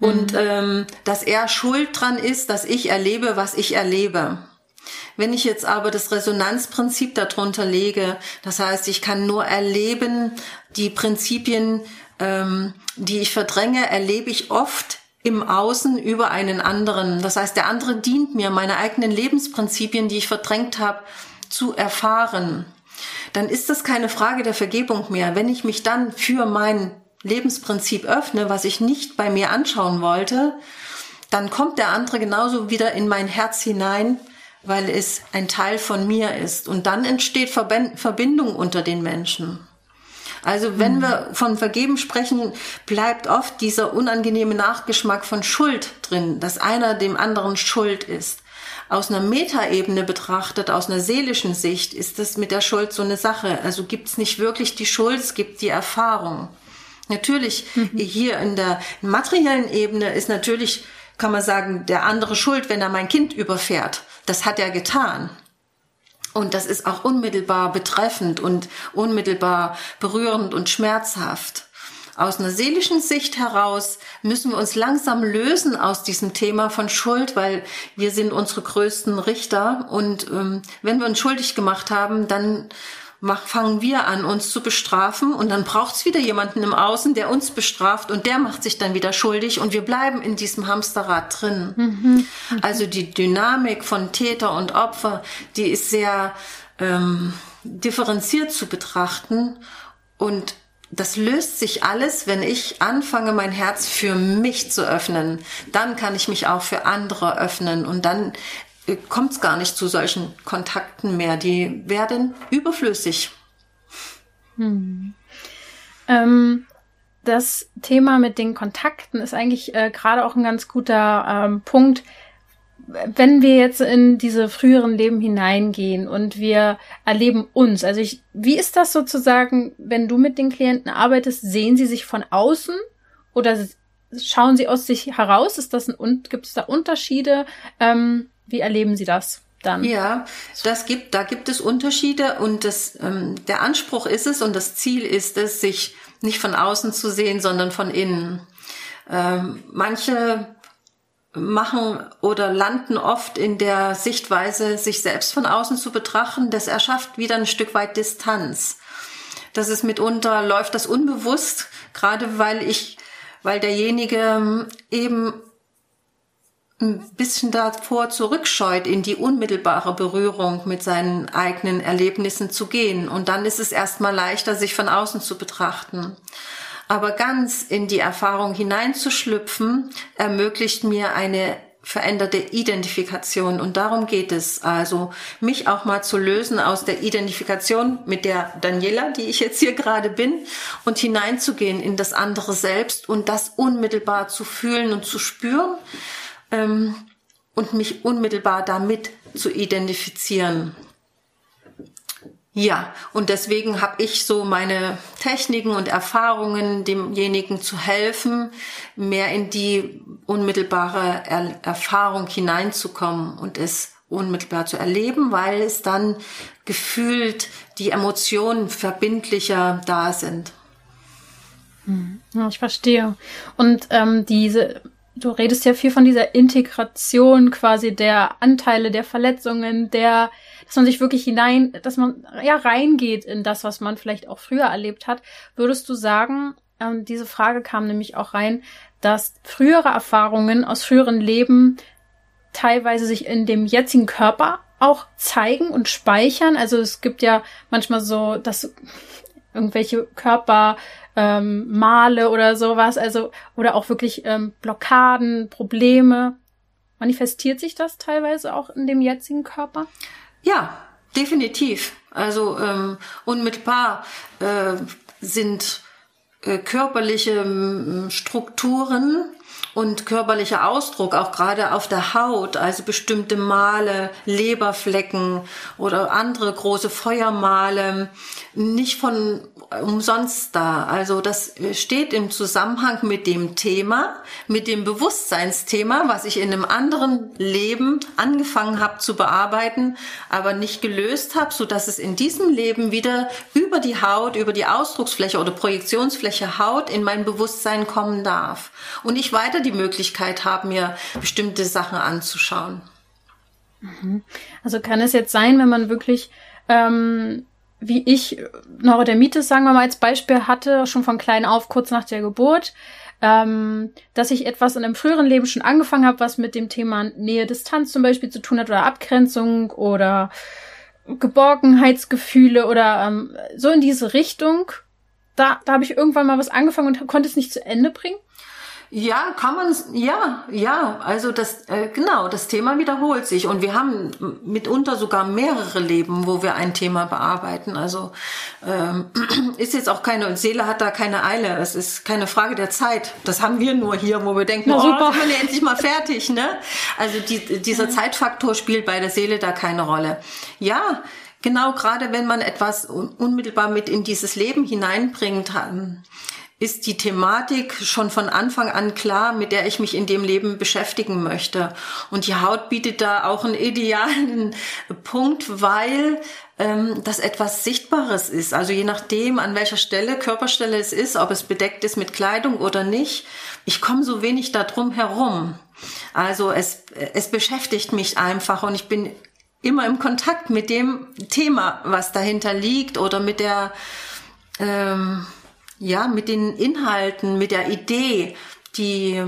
S2: Und mhm. ähm, dass er schuld dran ist, dass ich erlebe, was ich erlebe. Wenn ich jetzt aber das Resonanzprinzip darunter lege, das heißt, ich kann nur erleben, die Prinzipien, ähm, die ich verdränge, erlebe ich oft im Außen über einen anderen. Das heißt, der andere dient mir, meine eigenen Lebensprinzipien, die ich verdrängt habe, zu erfahren. Dann ist das keine Frage der Vergebung mehr. Wenn ich mich dann für mein Lebensprinzip öffne, was ich nicht bei mir anschauen wollte, dann kommt der andere genauso wieder in mein Herz hinein, weil es ein Teil von mir ist. Und dann entsteht Verbindung unter den Menschen. Also wenn mhm. wir von Vergeben sprechen, bleibt oft dieser unangenehme Nachgeschmack von Schuld drin, dass einer dem anderen schuld ist. Aus einer Metaebene betrachtet, aus einer seelischen Sicht, ist das mit der Schuld so eine Sache. Also gibt es nicht wirklich die Schuld, es gibt die Erfahrung. Natürlich, mhm. hier in der materiellen Ebene ist natürlich, kann man sagen, der andere schuld, wenn er mein Kind überfährt. Das hat er getan. Und das ist auch unmittelbar betreffend und unmittelbar berührend und schmerzhaft. Aus einer seelischen Sicht heraus müssen wir uns langsam lösen aus diesem Thema von Schuld, weil wir sind unsere größten Richter. Und ähm, wenn wir uns schuldig gemacht haben, dann fangen wir an, uns zu bestrafen und dann braucht es wieder jemanden im Außen, der uns bestraft und der macht sich dann wieder schuldig und wir bleiben in diesem Hamsterrad drin. Mhm. Also die Dynamik von Täter und Opfer, die ist sehr ähm, differenziert zu betrachten und das löst sich alles, wenn ich anfange, mein Herz für mich zu öffnen. Dann kann ich mich auch für andere öffnen und dann kommt es gar nicht zu solchen Kontakten mehr. Die werden überflüssig.
S1: Hm. Ähm, das Thema mit den Kontakten ist eigentlich äh, gerade auch ein ganz guter ähm, Punkt. Wenn wir jetzt in diese früheren Leben hineingehen und wir erleben uns, also ich, wie ist das sozusagen, wenn du mit den Klienten arbeitest, sehen sie sich von außen oder schauen sie aus sich heraus? Ist das ein, gibt es da Unterschiede? Ähm, wie erleben Sie das? Dann.
S2: Ja, das gibt, da gibt es Unterschiede und das, ähm, der Anspruch ist es und das Ziel ist es, sich nicht von außen zu sehen, sondern von innen. Ähm, manche machen oder landen oft in der Sichtweise, sich selbst von außen zu betrachten. Das erschafft wieder ein Stück weit Distanz. Das ist mitunter läuft das unbewusst, gerade weil ich, weil derjenige eben ein bisschen davor zurückscheut, in die unmittelbare Berührung mit seinen eigenen Erlebnissen zu gehen. Und dann ist es erstmal leichter, sich von außen zu betrachten. Aber ganz in die Erfahrung hineinzuschlüpfen, ermöglicht mir eine veränderte Identifikation. Und darum geht es also, mich auch mal zu lösen aus der Identifikation mit der Daniela, die ich jetzt hier gerade bin, und hineinzugehen in das andere Selbst und das unmittelbar zu fühlen und zu spüren ähm, und mich unmittelbar damit zu identifizieren. Ja, und deswegen habe ich so meine Techniken und Erfahrungen, demjenigen zu helfen, mehr in die unmittelbare er Erfahrung hineinzukommen und es unmittelbar zu erleben, weil es dann gefühlt die Emotionen verbindlicher da sind.
S1: Hm. Ja, ich verstehe. Und ähm, diese du redest ja viel von dieser Integration quasi der Anteile, der Verletzungen, der, dass man sich wirklich hinein, dass man ja reingeht in das, was man vielleicht auch früher erlebt hat. Würdest du sagen, ähm, diese Frage kam nämlich auch rein, dass frühere Erfahrungen aus früheren Leben teilweise sich in dem jetzigen Körper auch zeigen und speichern. Also es gibt ja manchmal so, dass irgendwelche Körper ähm, Male oder sowas, also oder auch wirklich ähm, Blockaden, Probleme. Manifestiert sich das teilweise auch in dem jetzigen Körper?
S2: Ja, definitiv. Also ähm, unmittelbar äh, sind körperliche Strukturen und körperlicher Ausdruck, auch gerade auf der Haut, also bestimmte Male, Leberflecken oder andere große Feuermale, nicht von umsonst da. Also das steht im Zusammenhang mit dem Thema, mit dem Bewusstseinsthema, was ich in einem anderen Leben angefangen habe zu bearbeiten, aber nicht gelöst habe, so dass es in diesem Leben wieder über die Haut, über die Ausdrucksfläche oder Projektionsfläche Haut in mein Bewusstsein kommen darf. Und ich weiter die Möglichkeit habe, mir bestimmte Sachen anzuschauen.
S1: Mhm. Also kann es jetzt sein, wenn man wirklich ähm, wie ich Neurodermitis, sagen wir mal als Beispiel hatte, schon von klein auf, kurz nach der Geburt, ähm, dass ich etwas in einem früheren Leben schon angefangen habe, was mit dem Thema Nähe, Distanz zum Beispiel zu tun hat oder Abgrenzung oder Geborgenheitsgefühle oder ähm, so in diese Richtung. Da, da habe ich irgendwann mal was angefangen und konnte es nicht zu Ende bringen.
S2: Ja, kann man, ja, ja, also das, äh, genau, das Thema wiederholt sich und wir haben mitunter sogar mehrere Leben, wo wir ein Thema bearbeiten. Also ähm, ist jetzt auch keine, Seele hat da keine Eile, es ist keine Frage der Zeit. Das haben wir nur hier, wo wir denken, Na, super. oh, sind wir ja endlich mal fertig, ne? Also die, dieser Zeitfaktor spielt bei der Seele da keine Rolle. Ja, genau, gerade wenn man etwas unmittelbar mit in dieses Leben hineinbringt, ist die Thematik schon von Anfang an klar, mit der ich mich in dem Leben beschäftigen möchte. Und die Haut bietet da auch einen idealen Punkt, weil ähm, das etwas Sichtbares ist. Also je nachdem, an welcher Stelle, Körperstelle es ist, ob es bedeckt ist mit Kleidung oder nicht, ich komme so wenig darum herum. Also es, es beschäftigt mich einfach und ich bin immer im Kontakt mit dem Thema, was dahinter liegt oder mit der ähm, ja, mit den Inhalten, mit der Idee, die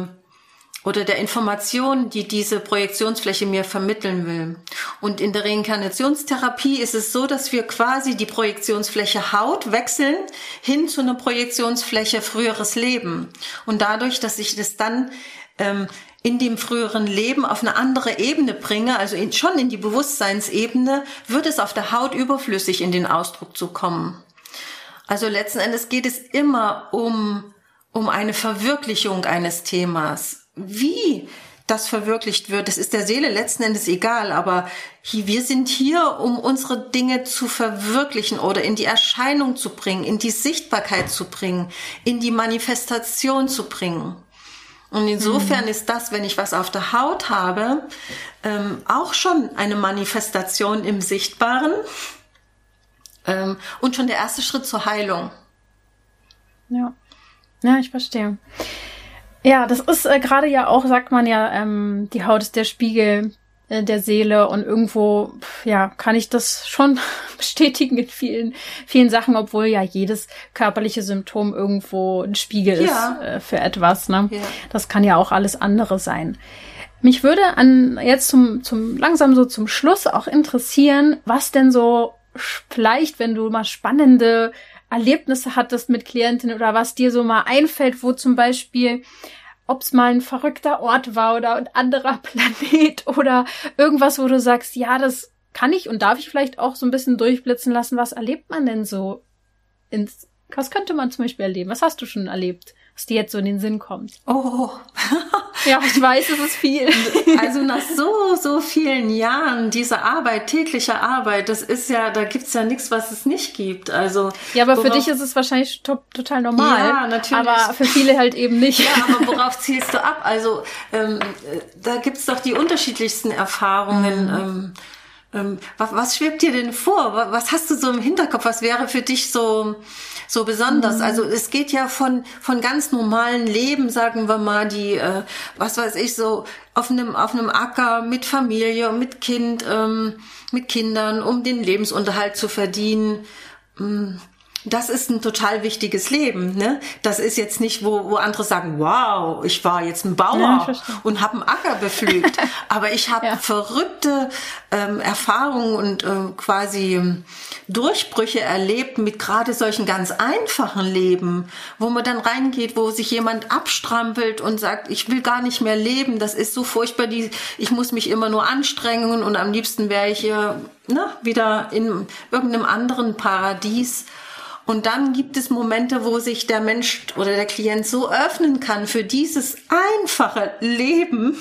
S2: oder der Information, die diese Projektionsfläche mir vermitteln will. Und in der Reinkarnationstherapie ist es so, dass wir quasi die Projektionsfläche Haut wechseln hin zu einer Projektionsfläche früheres Leben. Und dadurch, dass ich das dann ähm, in dem früheren Leben auf eine andere Ebene bringe, also in, schon in die Bewusstseinsebene, wird es auf der Haut überflüssig in den Ausdruck zu kommen. Also letzten Endes geht es immer um, um eine Verwirklichung eines Themas. Wie das verwirklicht wird, das ist der Seele letzten Endes egal, aber wir sind hier, um unsere Dinge zu verwirklichen oder in die Erscheinung zu bringen, in die Sichtbarkeit zu bringen, in die Manifestation zu bringen. Und insofern mhm. ist das, wenn ich was auf der Haut habe, ähm, auch schon eine Manifestation im Sichtbaren ähm, und schon der erste Schritt zur Heilung.
S1: Ja, ja, ich verstehe. Ja, das ist äh, gerade ja auch, sagt man ja, ähm, die Haut ist der Spiegel äh, der Seele und irgendwo, ja, kann ich das schon bestätigen in vielen, vielen Sachen, obwohl ja jedes körperliche Symptom irgendwo ein Spiegel ja. ist äh, für etwas. Ne? Ja. Das kann ja auch alles andere sein. Mich würde an jetzt zum, zum langsam so zum Schluss auch interessieren, was denn so vielleicht, wenn du mal spannende Erlebnisse hattest mit Klientinnen oder was dir so mal einfällt, wo zum Beispiel ob es mal ein verrückter Ort war oder ein anderer Planet oder irgendwas, wo du sagst, ja, das kann ich und darf ich vielleicht auch so ein bisschen durchblitzen lassen. Was erlebt man denn so? Ins, was könnte man zum Beispiel erleben? Was hast du schon erlebt? Was dir jetzt so in den Sinn kommt.
S2: Oh.
S1: ja, ich weiß, es ist viel.
S2: also nach so, so vielen Jahren dieser Arbeit, täglicher Arbeit, das ist ja, da gibt's ja nichts, was es nicht gibt. Also
S1: Ja, aber worauf, für dich ist es wahrscheinlich to total normal. Ja, natürlich. Aber für viele halt eben nicht.
S2: Ja, aber worauf zielst du ab? Also ähm, da gibt's doch die unterschiedlichsten Erfahrungen. Mhm. Ähm, was, was schwebt dir denn vor? Was hast du so im Hinterkopf? Was wäre für dich so so besonders. Mhm. Also es geht ja von, von ganz normalen Leben, sagen wir mal, die, äh, was weiß ich, so auf einem, auf einem Acker mit Familie, mit Kind, ähm, mit Kindern, um den Lebensunterhalt zu verdienen. Ähm, das ist ein total wichtiges Leben. Ne? Das ist jetzt nicht, wo, wo andere sagen, wow, ich war jetzt ein Bauer ja, und habe einen Acker bepflügt. Aber ich habe ja. verrückte ähm, Erfahrungen und ähm, quasi ähm, Durchbrüche erlebt mit gerade solchen ganz einfachen Leben, wo man dann reingeht, wo sich jemand abstrampelt und sagt, ich will gar nicht mehr leben, das ist so furchtbar, die, ich muss mich immer nur anstrengen und am liebsten wäre ich hier ne, wieder in irgendeinem anderen Paradies. Und dann gibt es Momente, wo sich der Mensch oder der Klient so öffnen kann für dieses einfache Leben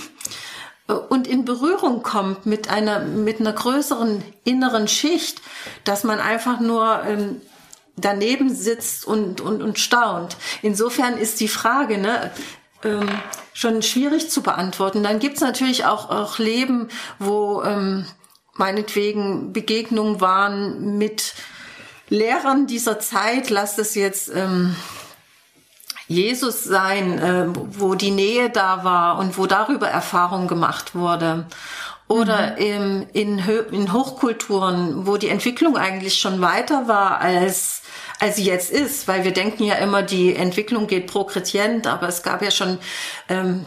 S2: äh, und in Berührung kommt mit einer, mit einer größeren inneren Schicht, dass man einfach nur ähm, daneben sitzt und, und, und staunt. Insofern ist die Frage, ne, ähm, schon schwierig zu beantworten. Dann gibt's natürlich auch, auch Leben, wo ähm, meinetwegen Begegnungen waren mit Lehrern dieser Zeit, lasst es jetzt ähm, Jesus sein, äh, wo die Nähe da war und wo darüber Erfahrung gemacht wurde. Oder mhm. im, in, in Hochkulturen, wo die Entwicklung eigentlich schon weiter war als, als sie jetzt ist, weil wir denken ja immer, die Entwicklung geht progredient, aber es gab ja schon ähm,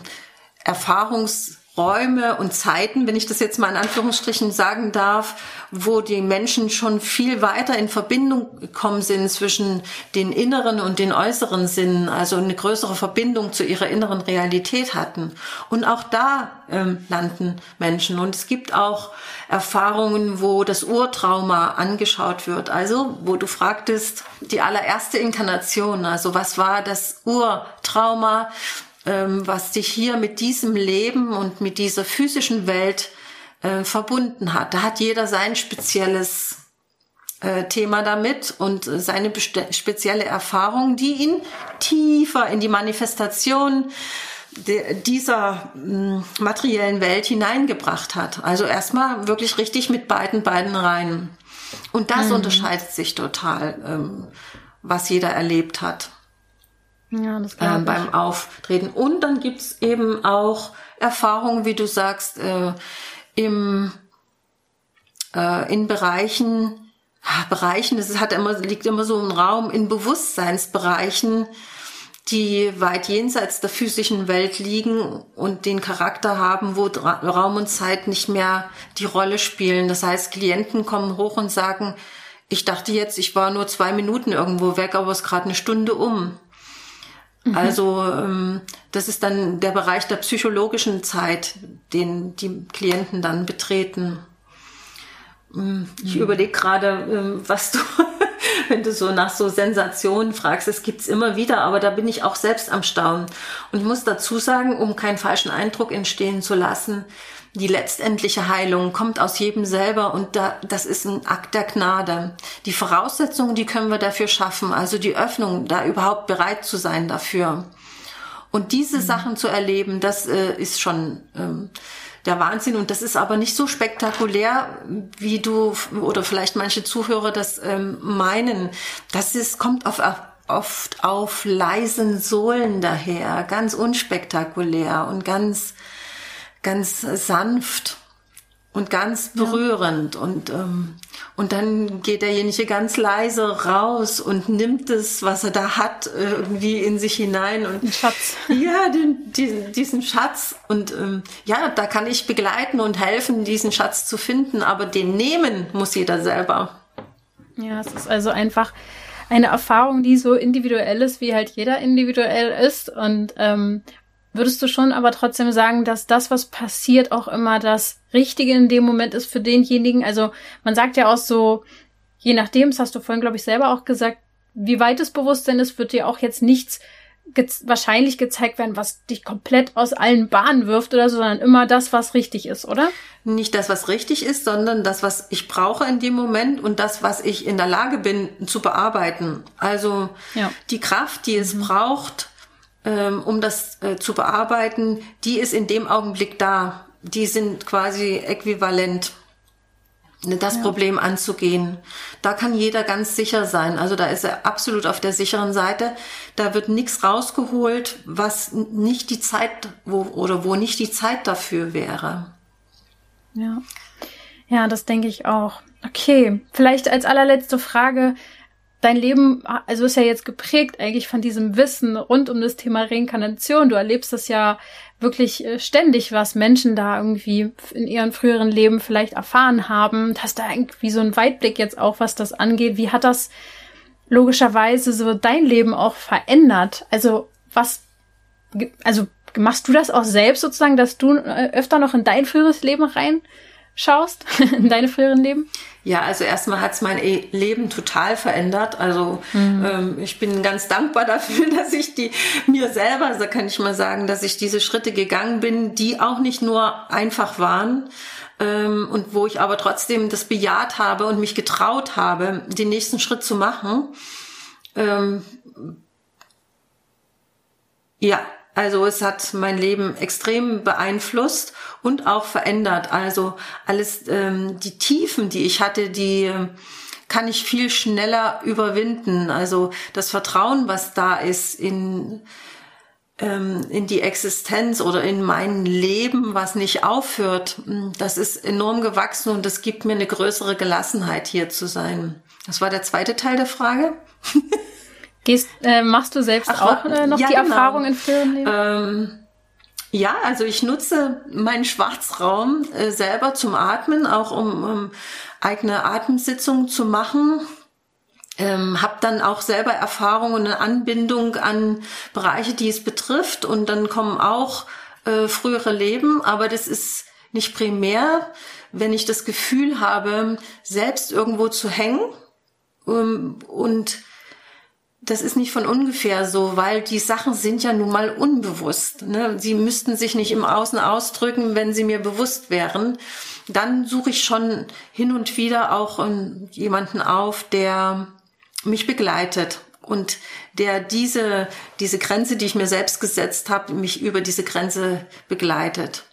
S2: Erfahrungs Räume und Zeiten, wenn ich das jetzt mal in Anführungsstrichen sagen darf, wo die Menschen schon viel weiter in Verbindung gekommen sind zwischen den inneren und den äußeren Sinnen, also eine größere Verbindung zu ihrer inneren Realität hatten. Und auch da ähm, landen Menschen. Und es gibt auch Erfahrungen, wo das Urtrauma angeschaut wird. Also, wo du fragtest, die allererste Inkarnation, also was war das Urtrauma? Ähm, was dich hier mit diesem Leben und mit dieser physischen Welt äh, verbunden hat. Da hat jeder sein spezielles äh, Thema damit und seine spezielle Erfahrung, die ihn tiefer in die Manifestation dieser mh, materiellen Welt hineingebracht hat. Also erstmal wirklich richtig mit beiden Beinen rein. Und das mhm. unterscheidet sich total, ähm, was jeder erlebt hat. Ja, das äh, beim Auftreten. Und dann gibt's eben auch Erfahrungen, wie du sagst, äh, im, äh, in Bereichen, Bereichen, das hat immer, liegt immer so im Raum, in Bewusstseinsbereichen, die weit jenseits der physischen Welt liegen und den Charakter haben, wo Raum und Zeit nicht mehr die Rolle spielen. Das heißt, Klienten kommen hoch und sagen, ich dachte jetzt, ich war nur zwei Minuten irgendwo weg, aber es ist gerade eine Stunde um. Mhm. Also ähm, das ist dann der Bereich der psychologischen Zeit, den die Klienten dann betreten. Mm, ich mhm. überlege gerade, ähm, was du, wenn du so nach so Sensationen fragst, es gibt's immer wieder, aber da bin ich auch selbst am Staunen. Und ich muss dazu sagen, um keinen falschen Eindruck entstehen zu lassen, die letztendliche Heilung kommt aus jedem selber und da, das ist ein Akt der Gnade. Die Voraussetzungen, die können wir dafür schaffen, also die Öffnung, da überhaupt bereit zu sein dafür. Und diese mhm. Sachen zu erleben, das äh, ist schon ähm, der Wahnsinn. Und das ist aber nicht so spektakulär, wie du oder vielleicht manche Zuhörer das ähm, meinen. Das ist, kommt auf oft auf leisen Sohlen daher, ganz unspektakulär und ganz, ganz sanft und ganz berührend. Ja. Und, ähm, und dann geht derjenige ganz leise raus und nimmt es, was er da hat, irgendwie in sich hinein. Und
S1: den Schatz.
S2: Ja, den, diesen, diesen Schatz. Und ähm, ja, da kann ich begleiten und helfen, diesen Schatz zu finden. Aber den nehmen muss jeder selber.
S1: Ja, es ist also einfach eine Erfahrung, die so individuell ist, wie halt jeder individuell ist. Und ähm, Würdest du schon aber trotzdem sagen, dass das, was passiert, auch immer das Richtige in dem Moment ist für denjenigen? Also man sagt ja auch so, je nachdem, das hast du vorhin, glaube ich, selber auch gesagt, wie weit das Bewusstsein ist, wird dir auch jetzt nichts ge wahrscheinlich gezeigt werden, was dich komplett aus allen Bahnen wirft oder so, sondern immer das, was richtig ist, oder?
S2: Nicht das, was richtig ist, sondern das, was ich brauche in dem Moment und das, was ich in der Lage bin zu bearbeiten. Also ja. die Kraft, die es mhm. braucht, ähm, um das äh, zu bearbeiten, die ist in dem Augenblick da. Die sind quasi äquivalent, ne, das ja. Problem anzugehen. Da kann jeder ganz sicher sein. Also da ist er absolut auf der sicheren Seite. Da wird nichts rausgeholt, was nicht die Zeit wo, oder wo nicht die Zeit dafür wäre.
S1: Ja. Ja, das denke ich auch. Okay, vielleicht als allerletzte Frage, dein Leben, also ist ja jetzt geprägt eigentlich von diesem Wissen rund um das Thema Reinkarnation. Du erlebst das ja wirklich äh, ständig, was Menschen da irgendwie in ihren früheren Leben vielleicht erfahren haben. Hast da irgendwie so einen Weitblick jetzt auch, was das angeht. Wie hat das logischerweise so dein Leben auch verändert? Also was, also machst du das auch selbst sozusagen, dass du äh, öfter noch in dein früheres Leben reinschaust, in deine früheren Leben?
S2: Ja, also erstmal hat's mein e Leben total verändert. Also mhm. ähm, ich bin ganz dankbar dafür, dass ich die mir selber, so kann ich mal sagen, dass ich diese Schritte gegangen bin, die auch nicht nur einfach waren ähm, und wo ich aber trotzdem das bejaht habe und mich getraut habe, den nächsten Schritt zu machen. Ähm, ja, also es hat mein Leben extrem beeinflusst und auch verändert. Also alles, ähm, die Tiefen, die ich hatte, die äh, kann ich viel schneller überwinden. Also das Vertrauen, was da ist in ähm, in die Existenz oder in mein Leben, was nicht aufhört, hm, das ist enorm gewachsen und das gibt mir eine größere Gelassenheit, hier zu sein. Das war der zweite Teil der Frage.
S1: Gehst, äh, machst du selbst Ach, auch äh, noch ja, die genau. Erfahrung in Firmenleben?
S2: Ähm, ja, also ich nutze meinen Schwarzraum äh, selber zum Atmen, auch um, um eigene Atemsitzungen zu machen. Ähm, habe dann auch selber Erfahrungen und eine Anbindung an Bereiche, die es betrifft. Und dann kommen auch äh, frühere Leben, aber das ist nicht primär, wenn ich das Gefühl habe, selbst irgendwo zu hängen ähm, und das ist nicht von ungefähr so, weil die Sachen sind ja nun mal unbewusst. Ne? Sie müssten sich nicht im Außen ausdrücken, wenn sie mir bewusst wären. Dann suche ich schon hin und wieder auch ähm, jemanden auf, der mich begleitet und der diese, diese Grenze, die ich mir selbst gesetzt habe, mich über diese Grenze begleitet.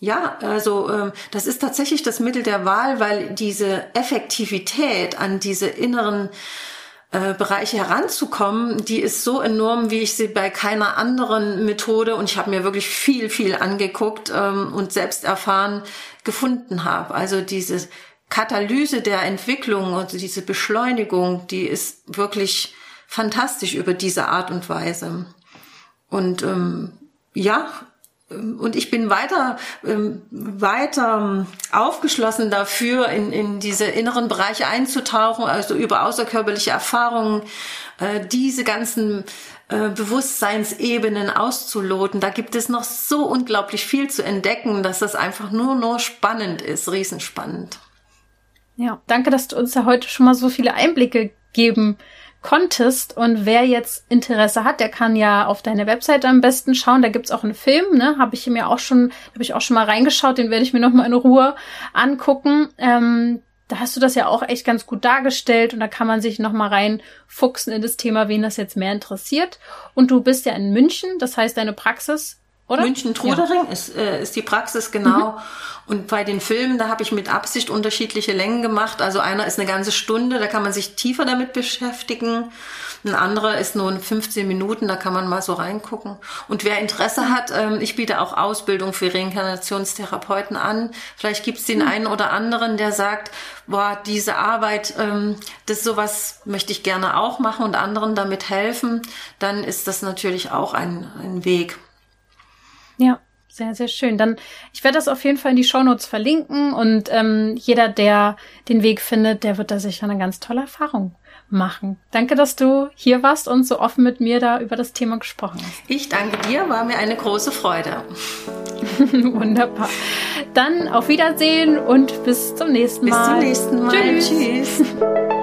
S2: Ja, also ähm, das ist tatsächlich das Mittel der Wahl, weil diese Effektivität an diese inneren äh, Bereiche heranzukommen, die ist so enorm, wie ich sie bei keiner anderen Methode und ich habe mir wirklich viel, viel angeguckt ähm, und selbst erfahren gefunden habe. Also diese Katalyse der Entwicklung, also diese Beschleunigung, die ist wirklich fantastisch über diese Art und Weise. Und ähm, ja, und ich bin weiter, ähm, weiter ähm, aufgeschlossen dafür, in, in diese inneren Bereiche einzutauchen, also über außerkörperliche Erfahrungen, äh, diese ganzen äh, Bewusstseinsebenen auszuloten. Da gibt es noch so unglaublich viel zu entdecken, dass das einfach nur, nur spannend ist, riesenspannend.
S1: Ja, danke, dass du uns ja heute schon mal so viele Einblicke geben konntest. Und wer jetzt Interesse hat, der kann ja auf deine Webseite am besten schauen. Da gibt's auch einen Film, ne? Habe ich mir auch schon, habe ich auch schon mal reingeschaut, den werde ich mir noch mal in Ruhe angucken. Ähm, da hast du das ja auch echt ganz gut dargestellt und da kann man sich noch mal reinfuchsen in das Thema, wen das jetzt mehr interessiert. Und du bist ja in München, das heißt, deine Praxis
S2: oder? München-Trudering ja. ist, äh, ist die Praxis, genau. Mhm. Und bei den Filmen, da habe ich mit Absicht unterschiedliche Längen gemacht. Also einer ist eine ganze Stunde, da kann man sich tiefer damit beschäftigen. Ein anderer ist nur 15 Minuten, da kann man mal so reingucken. Und wer Interesse hat, ähm, ich biete auch Ausbildung für Reinkarnationstherapeuten an. Vielleicht gibt es den mhm. einen oder anderen, der sagt, boah, diese Arbeit, ähm, das sowas möchte ich gerne auch machen und anderen damit helfen. Dann ist das natürlich auch ein, ein Weg.
S1: Ja. Sehr, sehr schön. Dann, ich werde das auf jeden Fall in die Shownotes verlinken und ähm, jeder, der den Weg findet, der wird da sicher eine ganz tolle Erfahrung machen. Danke, dass du hier warst und so offen mit mir da über das Thema gesprochen hast.
S2: Ich danke dir, war mir eine große Freude.
S1: Wunderbar. Dann auf Wiedersehen und bis zum nächsten Mal.
S2: Bis zum nächsten Mal. Tschüss. Tschüss.